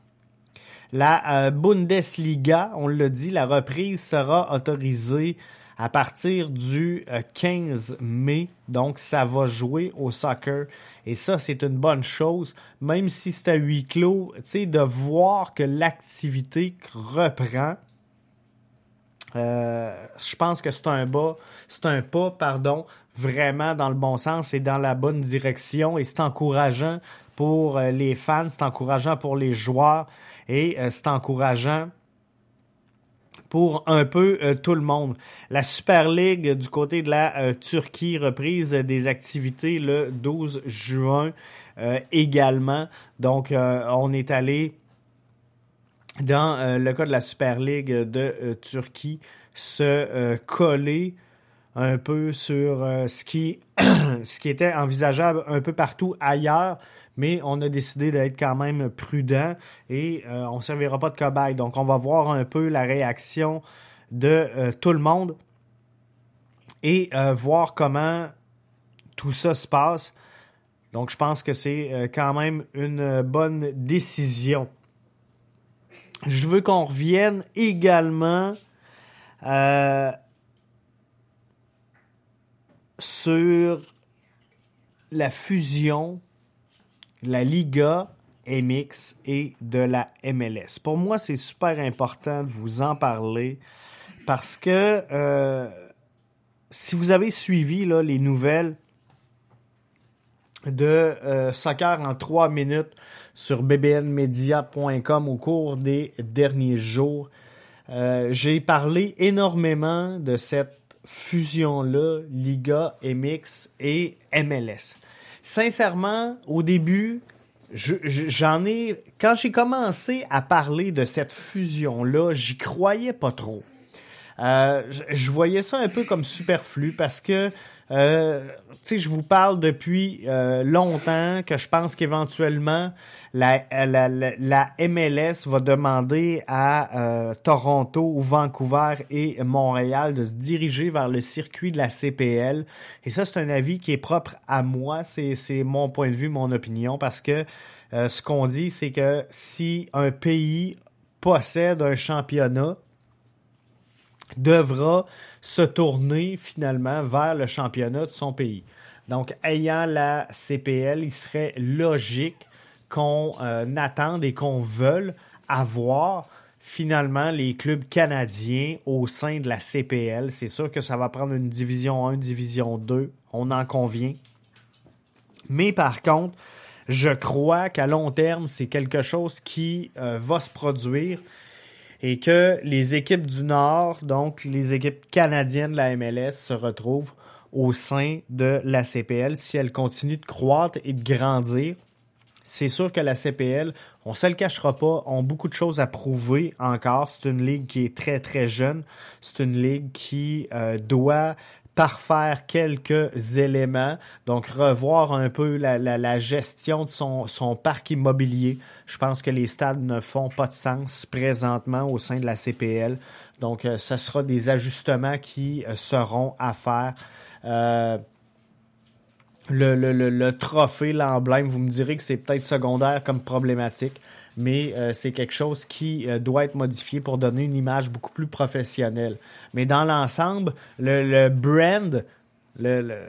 La Bundesliga, on l'a dit, la reprise sera autorisée à partir du 15 mai. Donc ça va jouer au soccer et ça, c'est une bonne chose, même si c'est à huis clos, tu sais, de voir que l'activité reprend. Euh, je pense que c'est un bas, c'est un pas, pardon, vraiment dans le bon sens et dans la bonne direction et c'est encourageant pour euh, les fans, c'est encourageant pour les joueurs et euh, c'est encourageant pour un peu euh, tout le monde. La Super League du côté de la euh, Turquie, reprise des activités le 12 juin euh, également. Donc, on est allé dans le cas de la Super League de Turquie se coller un peu sur ce [CLEARS THROAT] ce qui était envisageable un peu partout ailleurs mais on a décidé d'être quand même prudent et euh, on ne servira pas de cobaye. Donc, on va voir un peu la réaction de euh, tout le monde et euh, voir comment tout ça se passe. Donc, je pense que c'est quand même une bonne décision. Je veux qu'on revienne également sur la fusion la Liga MX et de la MLS. Pour moi, c'est super important de vous en parler parce que euh, si vous avez suivi les nouvelles de euh, soccer en trois minutes sur bbnmedia.com au cours des derniers jours, euh, j'ai parlé énormément de cette fusion-là, Liga, MX et MLS sincèrement, au début, j'en ai. Quand j'ai commencé à parler de cette fusion-là, j'y croyais pas trop. Euh, je voyais ça un peu comme superflu parce que euh, je vous parle depuis euh, longtemps que je pense qu'éventuellement la, la, la, MLS va demander à euh, Toronto ou Vancouver et Montréal de se diriger vers le circuit de la CPL. Et ça, c'est un avis qui est propre à moi. C'est mon point de vue, mon opinion, parce que ce qu'on dit, c'est que si un pays possède un championnat, devra se tourner finalement vers le championnat de son pays. Donc, ayant la CPL, il serait logique qu'on euh, attende et qu'on veuille avoir finalement les clubs canadiens au sein de la CPL. C'est sûr que ça va prendre une division 1, division 2, on en convient. Mais par contre, je crois qu'à long terme, c'est quelque chose qui euh, va se produire et que les équipes du Nord, donc les équipes canadiennes de la MLS, se retrouvent au sein de la CPL si elles continuent de croître et de grandir. C'est sûr que la CPL, on se le cachera pas, ont beaucoup de choses à prouver encore. C'est une ligue qui est très très jeune. C'est une ligue qui euh, doit parfaire quelques éléments, donc revoir un peu la, la, gestion de son, son, parc immobilier. Je pense que les stades ne font pas de sens présentement au sein de la CPL. Donc, euh, ce sera des ajustements qui euh, seront à faire. Euh, le, le, le, trophée, l'emblème, vous me direz que c'est peut-être secondaire comme problématique mais euh, c'est quelque chose qui euh, doit être modifié pour donner une image beaucoup plus professionnelle. Mais dans l'ensemble, le, brand, le,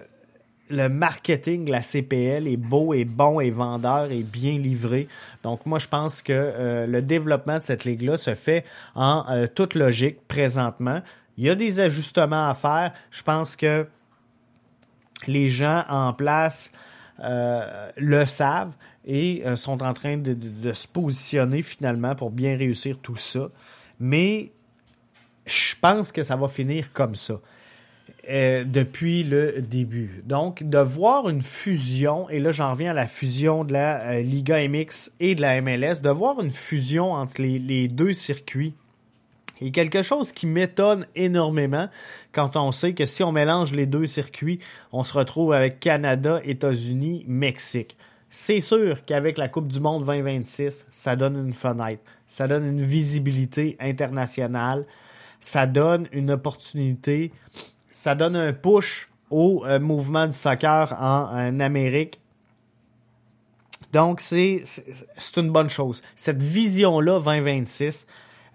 le, marketing, la CPL est beau et bon et vendeur et bien livré. Donc moi, je pense que euh, le développement de cette ligue-là se fait en toute logique présentement. Il y a des ajustements à faire. Je pense que les gens en place le savent et euh, sont en train de, se positionner finalement pour bien réussir tout ça. Mais je pense que ça va finir comme ça. Euh, depuis le début. Donc, de voir une fusion, et là j'en reviens à la fusion de la euh, Liga MX et de la MLS, de voir une fusion entre les deux circuits est quelque chose qui m'étonne énormément quand on sait que si on mélange les deux circuits, on se retrouve avec Canada, États-Unis, Mexique. C'est sûr qu'avec la Coupe du Monde 2026, ça donne une fenêtre, ça donne une visibilité internationale, ça donne une opportunité, ça donne un push au euh, mouvement du soccer en, Amérique. Donc, c'est une bonne chose. Cette vision-là, 2026,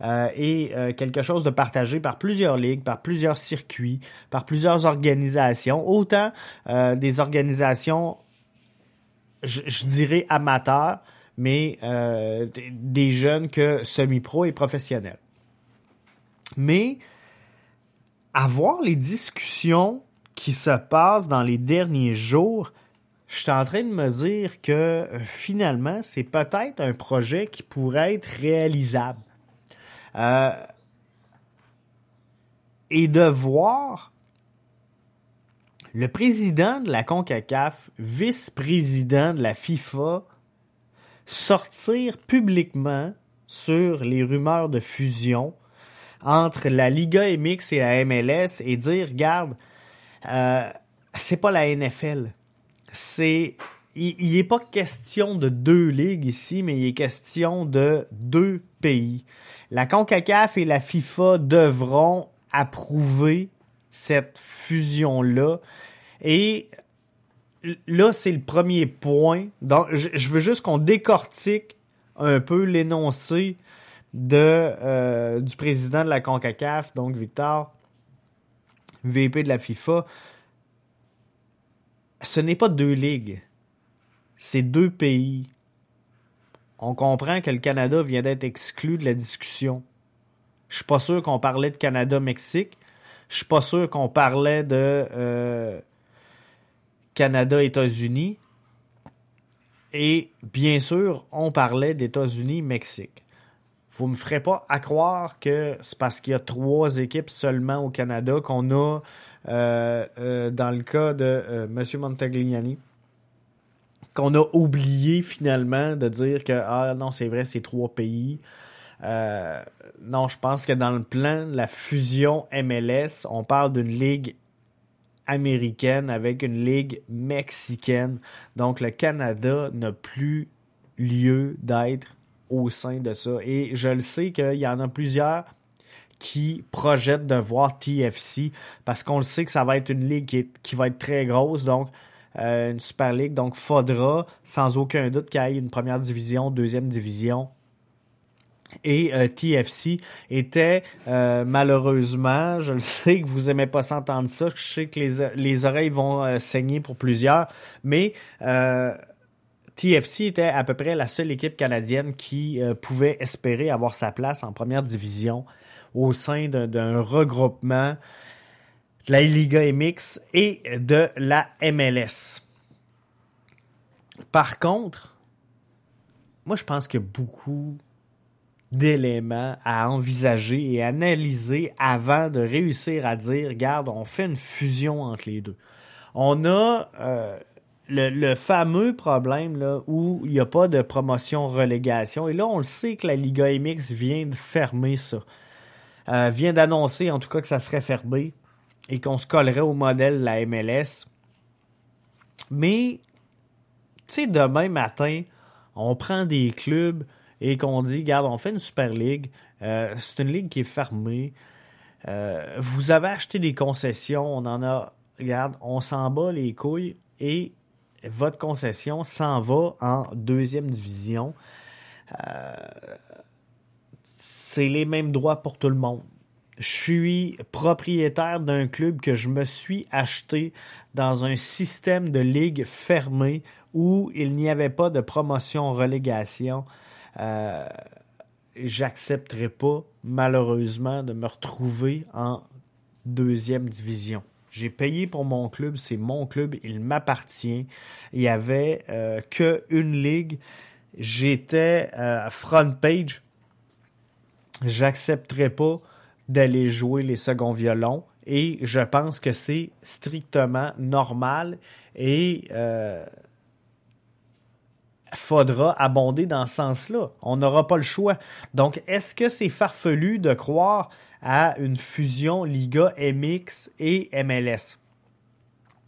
euh, est euh, quelque chose de partagé par plusieurs ligues, par plusieurs circuits, par plusieurs organisations, autant des organisations je, dirais amateurs, mais euh, des jeunes que semi-pro et professionnels. Mais avoir les discussions qui se passent dans les derniers jours, je suis en train de me dire que euh, finalement, c'est peut-être un projet qui pourrait être réalisable. Euh, et de voir le président de la CONCACAF, vice-président de la FIFA, sortir publiquement sur les rumeurs de fusion entre la Liga MX et la MLS et dire, regarde, euh, c'est pas la NFL. C'est, il n'est pas question de deux ligues ici, mais il est question de deux pays. La CONCACAF et la FIFA devront approuver cette fusion-là. Et là, c'est le premier point. Je, veux juste qu'on décortique un peu l'énoncé de euh, du président de la CONCACAF, donc Victor, VP de la FIFA. Ce n'est pas deux ligues, c'est deux pays. On comprend que le Canada vient d'être exclu de la discussion. Je suis pas sûr qu'on parlait de Canada-Mexique. Je suis pas sûr qu'on parlait de euh, Canada-États-Unis. Et bien sûr, on parlait d'États-Unis-Mexique. Vous me ferez pas à croire que c'est parce qu'il y a trois équipes seulement au Canada qu'on a, euh, euh, dans le cas de M. Montagliani, qu'on a oublié finalement de dire que, ah non, c'est vrai, c'est trois pays. Euh, non, je pense que dans le plan, la fusion MLS, on parle d'une ligue américaine avec une ligue mexicaine. Donc le Canada n'a plus lieu d'être au sein de ça. Et je le sais qu'il y en a plusieurs qui projettent de voir TFC parce qu'on le sait que ça va être une ligue qui, va être très grosse. Donc, euh, une Super League. Donc, faudra sans aucun doute qu'il y ait une première division, deuxième division, et euh, TFC était euh, malheureusement, je le [LAUGHS] sais que vous aimez pas s'entendre ça, je sais que les, les oreilles vont euh, saigner pour plusieurs, mais TFC était à peu près la seule équipe canadienne qui pouvait espérer avoir sa place en première division au sein d'un regroupement de la Liga MX et de la MLS. Par contre, moi, je pense qu'il y a beaucoup d'éléments à envisager et analyser avant de réussir à dire, regarde, on fait une fusion entre les deux. On a euh, le, fameux problème là, où il n'y a pas de promotion-relégation. Et là, on le sait que la Liga MX vient de fermer ça. Euh, vient d'annoncer en tout cas que ça serait fermé et qu'on se collerait au modèle de la MLS. Mais, tu sais, demain matin, on prend des clubs et qu'on dit, regarde, on fait une Super League, euh, c'est une ligue qui est fermée, euh, vous avez acheté des concessions, on en a, regarde, on s'en bat les couilles et votre concession s'en va en deuxième division. Euh, c'est les mêmes droits pour tout le monde. Je suis propriétaire d'un club que je me suis acheté dans un système de ligue fermée où il n'y avait pas de promotion-relégation. Euh, J'accepterai pas, malheureusement, de me retrouver en deuxième division. J'ai payé pour mon club, c'est mon club, il m'appartient. Il y avait euh, que une ligue. J'étais euh, front page. J'accepterai pas d'aller jouer les seconds violons et je pense que c'est strictement normal et euh, faudra abonder dans ce sens-là. On n'aura pas le choix. Donc, est-ce que c'est farfelu de croire à une fusion Liga MX et MLS?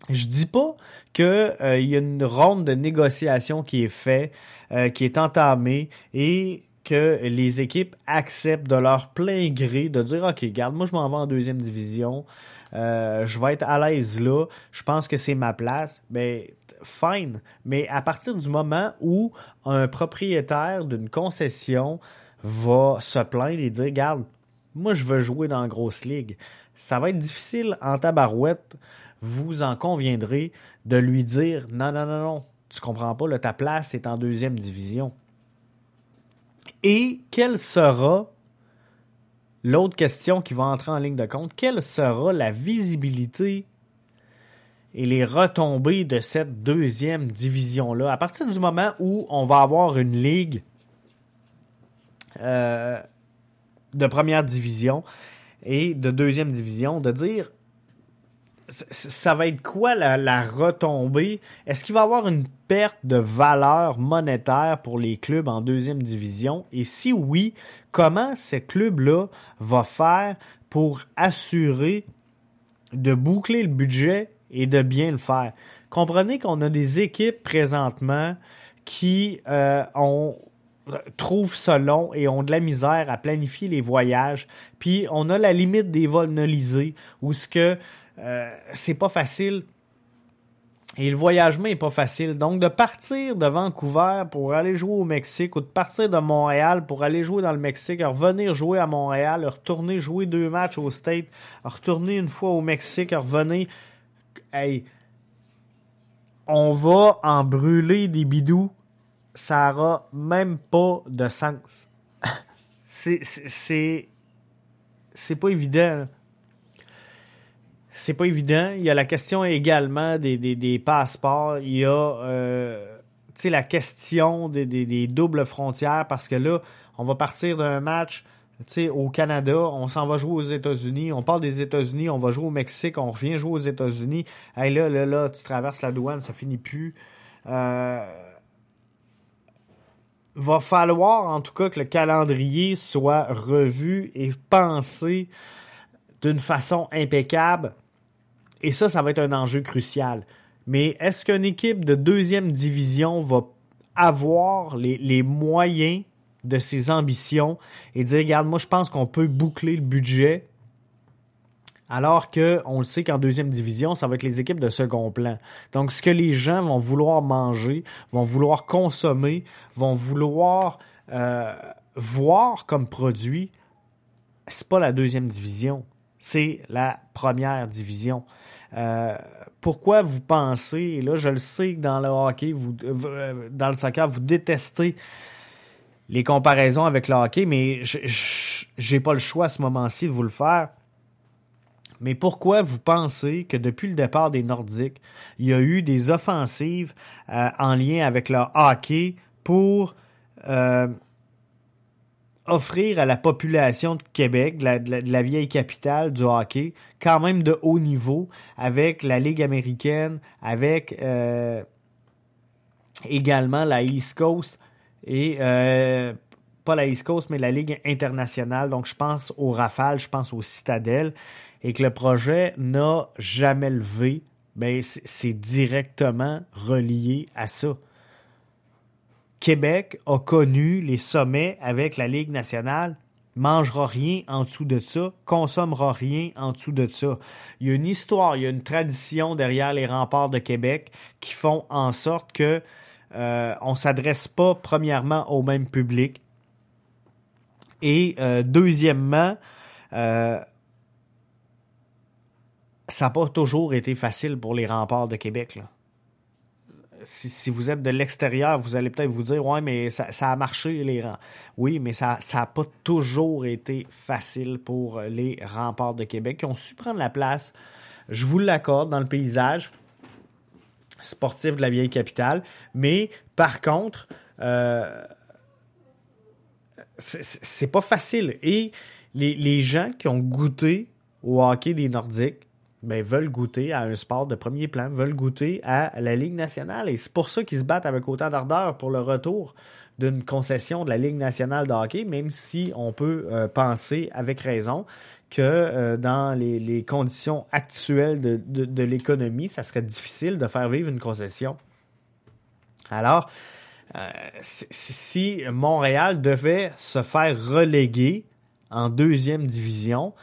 Je dis pas qu'il euh, y a une ronde de négociation qui est faite, euh, qui est entamée et que les équipes acceptent de leur plein gré de dire OK, garde, moi je m'en vais en deuxième division, euh, je vais être à l'aise là, je pense que c'est ma place. Ben fine. Mais à partir du moment où un propriétaire d'une concession va se plaindre et dire, regarde, moi je veux jouer dans la grosse ligue, ça va être difficile en tabarouette, vous en conviendrez, de lui dire, non, non, non, non, tu comprends pas, ta place est en deuxième division. Et quelle sera l'autre question qui va entrer en ligne de compte? Quelle sera la visibilité et les retombées de cette deuxième division-là? À partir du moment où on va avoir une ligue euh, de première division et de deuxième division, de dire ça va être quoi la, retombée? Est-ce qu'il va y avoir une perte de valeur monétaire pour les clubs en deuxième division? Et si oui, comment ces clubs-là vont faire pour assurer de boucler le budget et de bien le faire? Comprenez qu'on a des équipes présentement qui euh, ont trouvent ça long et ont de la misère à planifier les voyages. Puis on a la limite des vols nolisés où ce que euh, c'est pas facile et le voyagement est pas facile. Donc de partir de Vancouver pour aller jouer au Mexique ou de partir de Montréal pour aller jouer dans le Mexique, revenir jouer à Montréal, retourner jouer deux matchs au State, retourner une fois au Mexique, revenir hey, on va en brûler des bidous, ça aura même pas de sens. [LAUGHS] c'est, c'est, c'est pas évident. C'est pas évident. Il y a la question également des, des, passeports. Il y a euh, la question des, des, doubles frontières parce que là, on va partir d'un match au Canada, on s'en va jouer aux États-Unis, on parle des États-Unis, on va jouer au Mexique, on revient jouer aux États-Unis. Hey, là, là, là, tu traverses la douane, ça finit plus. Euh, va falloir en tout cas que le calendrier soit revu et pensé d'une façon impeccable. Et ça, ça va être un enjeu crucial. Mais est-ce qu'une équipe de deuxième division va avoir les, moyens de ses ambitions et dire, regarde, moi je pense qu'on peut boucler le budget alors que on le sait qu'en deuxième division, ça va être les équipes de second plan. Donc, ce que les gens vont vouloir manger, vont vouloir consommer, vont vouloir euh, voir comme produit, c'est pas la deuxième division, c'est la première division. Euh, pourquoi vous pensez, là je le sais que dans le hockey, vous, euh, dans le soccer, vous détestez les comparaisons avec le hockey, mais j'ai pas le choix à ce moment-ci de vous le faire. Mais pourquoi vous pensez que depuis le départ des Nordiques, il y a eu des offensives euh, en lien avec le hockey pour euh, offrir à la population de Québec, de la, vieille capitale du hockey, quand même de haut niveau, avec la Ligue américaine, avec euh, également la East Coast et euh, pas la East Coast, mais la Ligue internationale. Donc, je pense au Rafale, je pense au Citadel, et que le projet n'a jamais levé. Ben, c'est directement relié à ça. Québec a connu les sommets avec la Ligue nationale, mangera rien en dessous de ça, consommera rien en dessous de ça. Il y a une histoire, il y a une tradition derrière les remparts de Québec qui font en sorte que euh, on s'adresse pas premièrement au même public. Et euh, deuxièmement, euh, ça n'a pas toujours été facile pour les remparts de Québec. Si, vous êtes de l'extérieur, vous allez peut-être vous dire Ouais, mais ça, a marché les rangs. Oui, mais ça n'a pas toujours été facile pour les remparts de Québec qui ont su prendre la place. Je vous l'accorde dans le paysage sportif de la vieille capitale. Mais par contre, euh, c'est pas facile. Et les, les gens qui ont goûté au hockey des Nordiques, ben, veulent goûter à un sport de premier plan, veulent goûter à la Ligue nationale. Et c'est pour ça qu'ils se battent avec autant d'ardeur pour le retour d'une concession de la Ligue nationale de hockey, même si on peut euh, penser avec raison que euh, dans les, conditions actuelles de, l'économie, ça serait difficile de faire vivre une concession. Alors, euh, si Montréal devait se faire reléguer en deuxième division,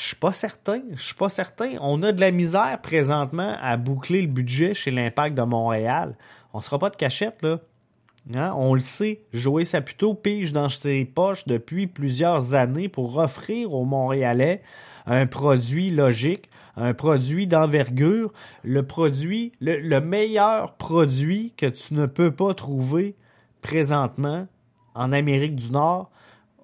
je suis pas certain. Je suis pas certain. On a de la misère présentement à boucler le budget chez l'Impact de Montréal. On sera pas de cachette, là. Hein? On le sait, Joey Saputo pige dans ses poches depuis plusieurs années pour offrir aux Montréalais un produit logique, un produit d'envergure, le produit, le meilleur produit que tu ne peux pas trouver présentement en Amérique du Nord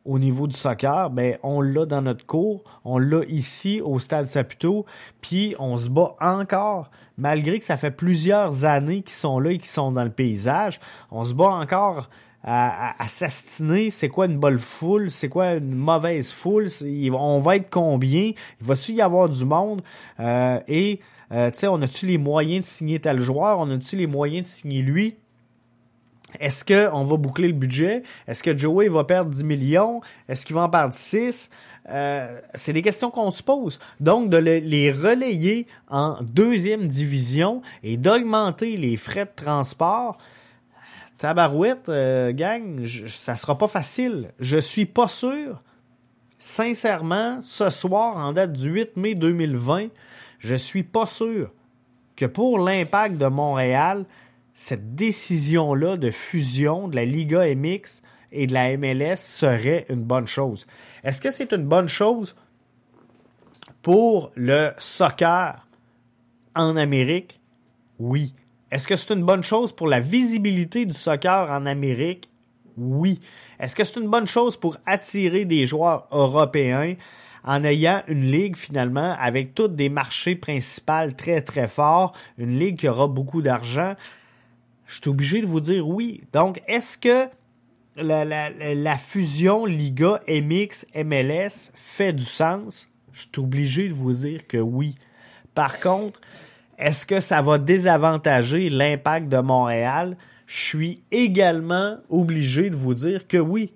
au niveau du soccer, ben on l'a dans notre cours, on l'a ici au Stade Saputo, puis on se bat encore, malgré que ça fait plusieurs années qu'ils sont là et qu'ils sont dans le paysage, on se bat encore à, s'astiner, c'est quoi une bonne foule, c'est quoi une mauvaise foule, on va être combien, il va-tu y avoir du monde, euh, et euh, tu sais, on a-tu les moyens de signer tel joueur, on a-tu les moyens de signer lui, est-ce qu'on va boucler le budget? Est-ce que Joey va perdre 10 millions? Est-ce qu'il va en perdre 6? Euh, c'est des questions qu'on se pose. Donc, de les relayer en deuxième division et d'augmenter les frais de transport, tabarouette, euh, gang, ça sera pas facile. Je suis pas sûr. Sincèrement, ce soir, en date du 8 mai 2020, je suis pas sûr que pour l'impact de Montréal, cette décision-là de fusion de la Liga MX et de la MLS serait une bonne chose. Est-ce que c'est une bonne chose pour le soccer en Amérique? Oui. Est-ce que c'est une bonne chose pour la visibilité du soccer en Amérique? Oui. Est-ce que c'est une bonne chose pour attirer des joueurs européens en ayant une ligue finalement avec toutes des marchés principaux très très forts, une ligue qui aura beaucoup d'argent? Je suis obligé de vous dire oui. Donc, est-ce que la, fusion Liga MX MLS fait du sens? Je suis obligé de vous dire que oui. Par contre, est-ce que ça va désavantager l'impact de Montréal? Je suis également obligé de vous dire que oui.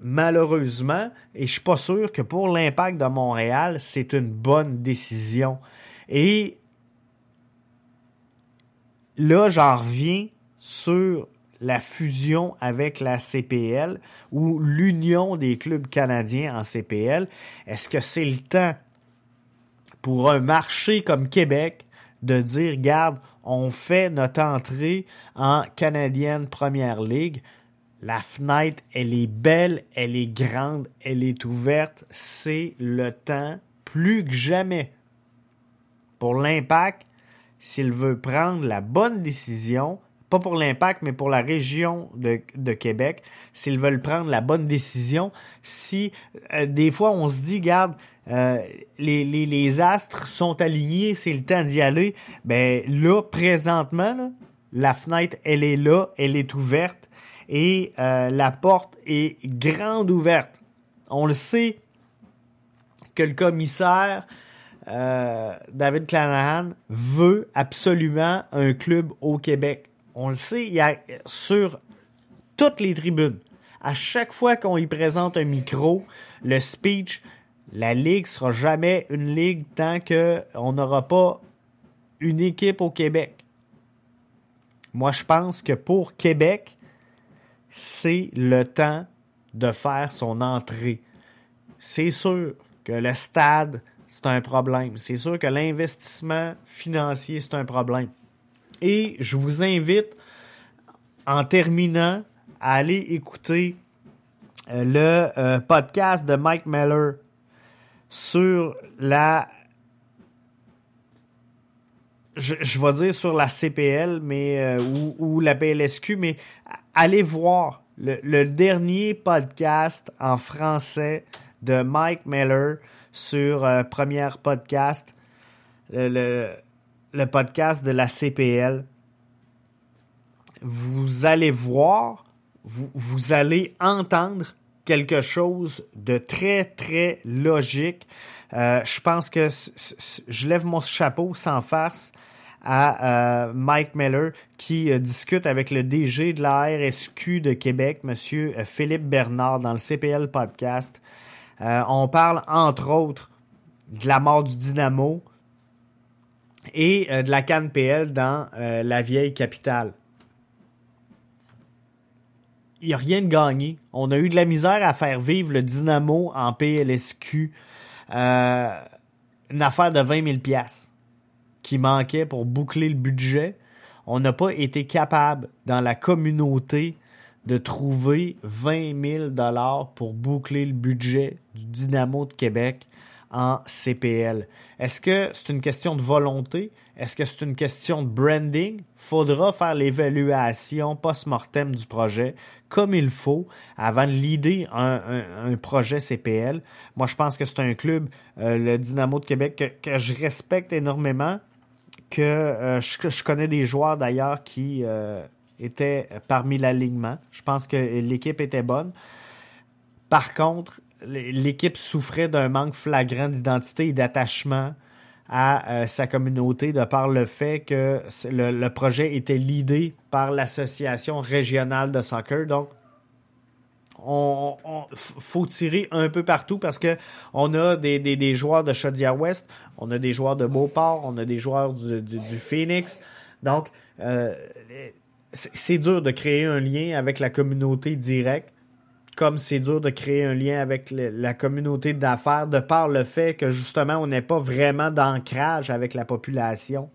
Malheureusement, et je suis pas sûr que pour l'impact de Montréal, c'est une bonne décision. Et là, j'en reviens sur la fusion avec la CPL ou l'union des clubs canadiens en CPL. Est-ce que c'est le temps pour un marché comme Québec de dire, garde, on fait notre entrée en canadienne Première Ligue? La fenêtre, elle est belle, elle est grande, elle est ouverte. C'est le temps plus que jamais pour l'impact s'il veut prendre la bonne décision pas pour l'impact, mais pour la région de, de Québec, s'ils veulent prendre la bonne décision. Si euh, des fois on se dit, garde, euh, les, les, les, astres sont alignés, c'est le temps d'y aller, ben là, présentement, la fenêtre, elle est là, elle est ouverte. et euh, la porte est grande ouverte. On le sait que le commissaire euh, David Clanahan veut absolument un club au Québec. On le sait, il y a sur toutes les tribunes. À chaque fois qu'on y présente un micro, le speech, la ligue sera jamais une ligue tant qu'on n'aura pas une équipe au Québec. Moi, je pense que pour Québec, c'est le temps de faire son entrée. C'est sûr que le stade, c'est un problème. C'est sûr que l'investissement financier, c'est un problème. Et je vous invite, en terminant, à aller écouter euh, le euh, podcast de Mike Meller sur la je, vais dire sur la CPL mais euh, ou, la PLSQ, mais allez voir le, dernier podcast en français de Mike Meller sur Première Podcast, podcast de la CPL. Vous allez voir, vous, allez entendre quelque chose de très, très logique. Euh, je pense que je lève mon chapeau sans farce à euh, Mike Miller qui euh, discute avec le DG de la RSQ de Québec, Monsieur Philippe Bernard, dans le CPL podcast. on parle entre autres de la mort du Dynamo et de la CanPL dans la vieille capitale il n'y a rien de gagné. On a eu de la misère à faire vivre le Dynamo en PLSQ. Euh, une affaire de 20 000 pièces qui manquait pour boucler le budget. On n'a pas été capable dans la communauté de trouver 20 000 dollars pour boucler le budget du Dynamo de Québec en CPL. Est-ce que c'est une question de volonté? Est-ce que c'est une question de branding? Faudra faire l'évaluation post-mortem du projet comme il faut avant de leader un, projet CPL. Moi, je pense que c'est un club, euh, le Dynamo de Québec, que, je respecte énormément, que euh, je, connais des joueurs d'ailleurs qui euh, étaient parmi l'alignement. Je pense que l'équipe était bonne. Par contre, l'équipe souffrait d'un manque flagrant d'identité et d'attachement à euh, sa communauté de par le fait que le, projet était l'idée par l'association régionale de soccer. Donc, on, faut tirer un peu partout parce que on a des, des, joueurs de Chaudière-Ouest, on a des joueurs de Beauport, on a des joueurs du, du, Phoenix. Donc, euh, c'est dur de créer un lien avec la communauté directe comme c'est dur de créer un lien avec la communauté d'affaires de par le fait que justement on n'est pas vraiment d'ancrage avec la population.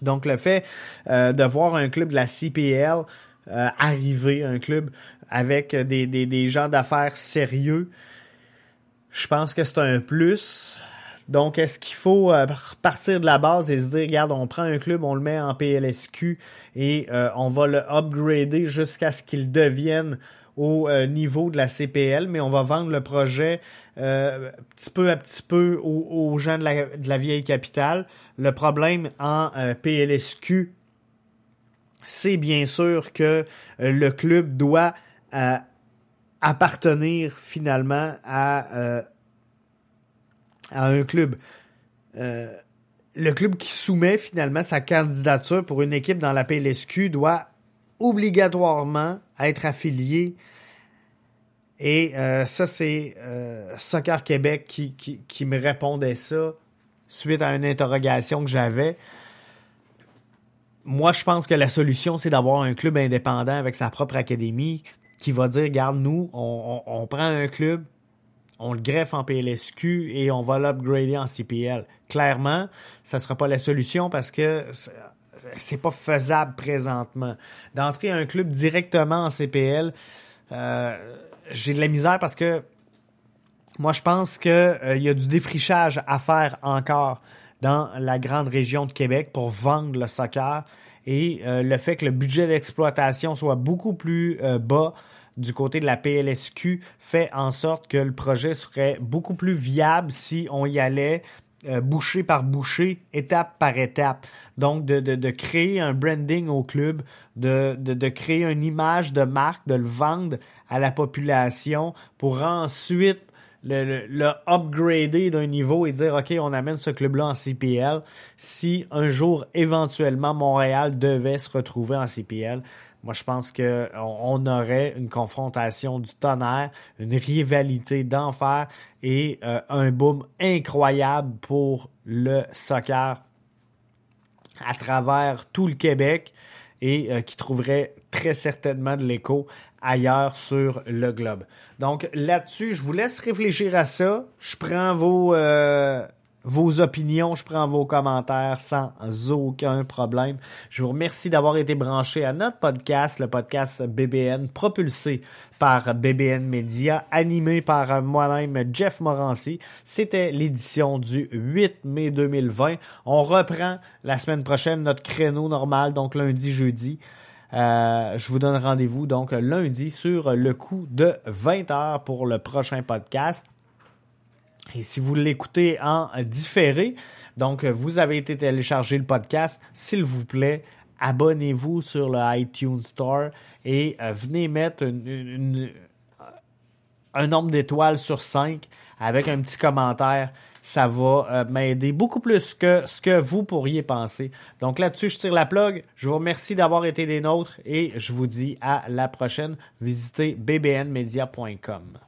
Donc le fait euh, de voir un club de la CPL euh, arriver, un club avec des, des gens d'affaires sérieux, je pense que c'est un plus. Donc, est-ce qu'il faut euh, partir de la base et se dire, regarde, on prend un club, on le met en PLSQ et on va le upgrader jusqu'à ce qu'il devienne au euh, niveau de la CPL, mais on va vendre le projet euh, petit peu à petit peu aux, gens de la, vieille capitale. Le problème en euh, PLSQ, c'est bien sûr que le club doit appartenir finalement à, à un club. le club qui soumet finalement sa candidature pour une équipe dans la PLSQ doit obligatoirement être affilié. Et euh, ça, c'est euh, Soccer Québec qui, qui, me répondait ça suite à une interrogation que j'avais. Moi, je pense que la solution, c'est d'avoir un club indépendant avec sa propre académie qui va dire, regarde, nous, on, on prend un club, on le greffe en PLSQ et on va l'upgrader en CPL. Clairement, ça ne sera pas la solution parce que c'est pas faisable présentement. D'entrer un club directement en CPL, euh, j'ai de la misère parce que moi, je pense qu'il euh, y a du défrichage à faire encore dans la grande région de Québec pour vendre le soccer. Et euh, le fait que le budget d'exploitation soit beaucoup plus bas du côté de la PLSQ fait en sorte que le projet serait beaucoup plus viable si on y allait euh, bouchée par bouchée, étape par étape. Donc, de, de, de créer un branding au club, de, de, de, créer une image de marque, de le vendre à la population pour ensuite le, le, le upgrader d'un niveau et dire, OK, on amène ce club-là en CPL. Si un jour, éventuellement, Montréal devait se retrouver en CPL, moi, je pense qu'on on aurait une confrontation du tonnerre, une rivalité d'enfer et euh, un boom incroyable pour le soccer à travers tout le Québec et euh, qui trouverait très certainement de l'écho ailleurs sur le globe. Donc là-dessus, je vous laisse réfléchir à ça. Je prends vos, euh, vos opinions, je prends vos commentaires sans aucun problème. Je vous remercie d'avoir été branché à notre podcast, le podcast BBN, propulsé par BBN Media, animé par moi-même Jeff Morancy. C'était l'édition du 8 mai 2020. On reprend la semaine prochaine notre créneau normal, donc lundi, jeudi. Euh, je vous donne rendez-vous donc lundi sur le coup de 20h pour le prochain podcast. Et si vous l'écoutez en différé, donc vous avez été téléchargé le podcast, s'il vous plaît, abonnez-vous sur le iTunes Store et euh, venez mettre un nombre d'étoiles sur 5 avec un petit commentaire ça va euh, m'aider beaucoup plus que ce que vous pourriez penser. Donc là-dessus, je tire la plug. Je vous remercie d'avoir été des nôtres et je vous dis à la prochaine. Visitez bbnmedia.com.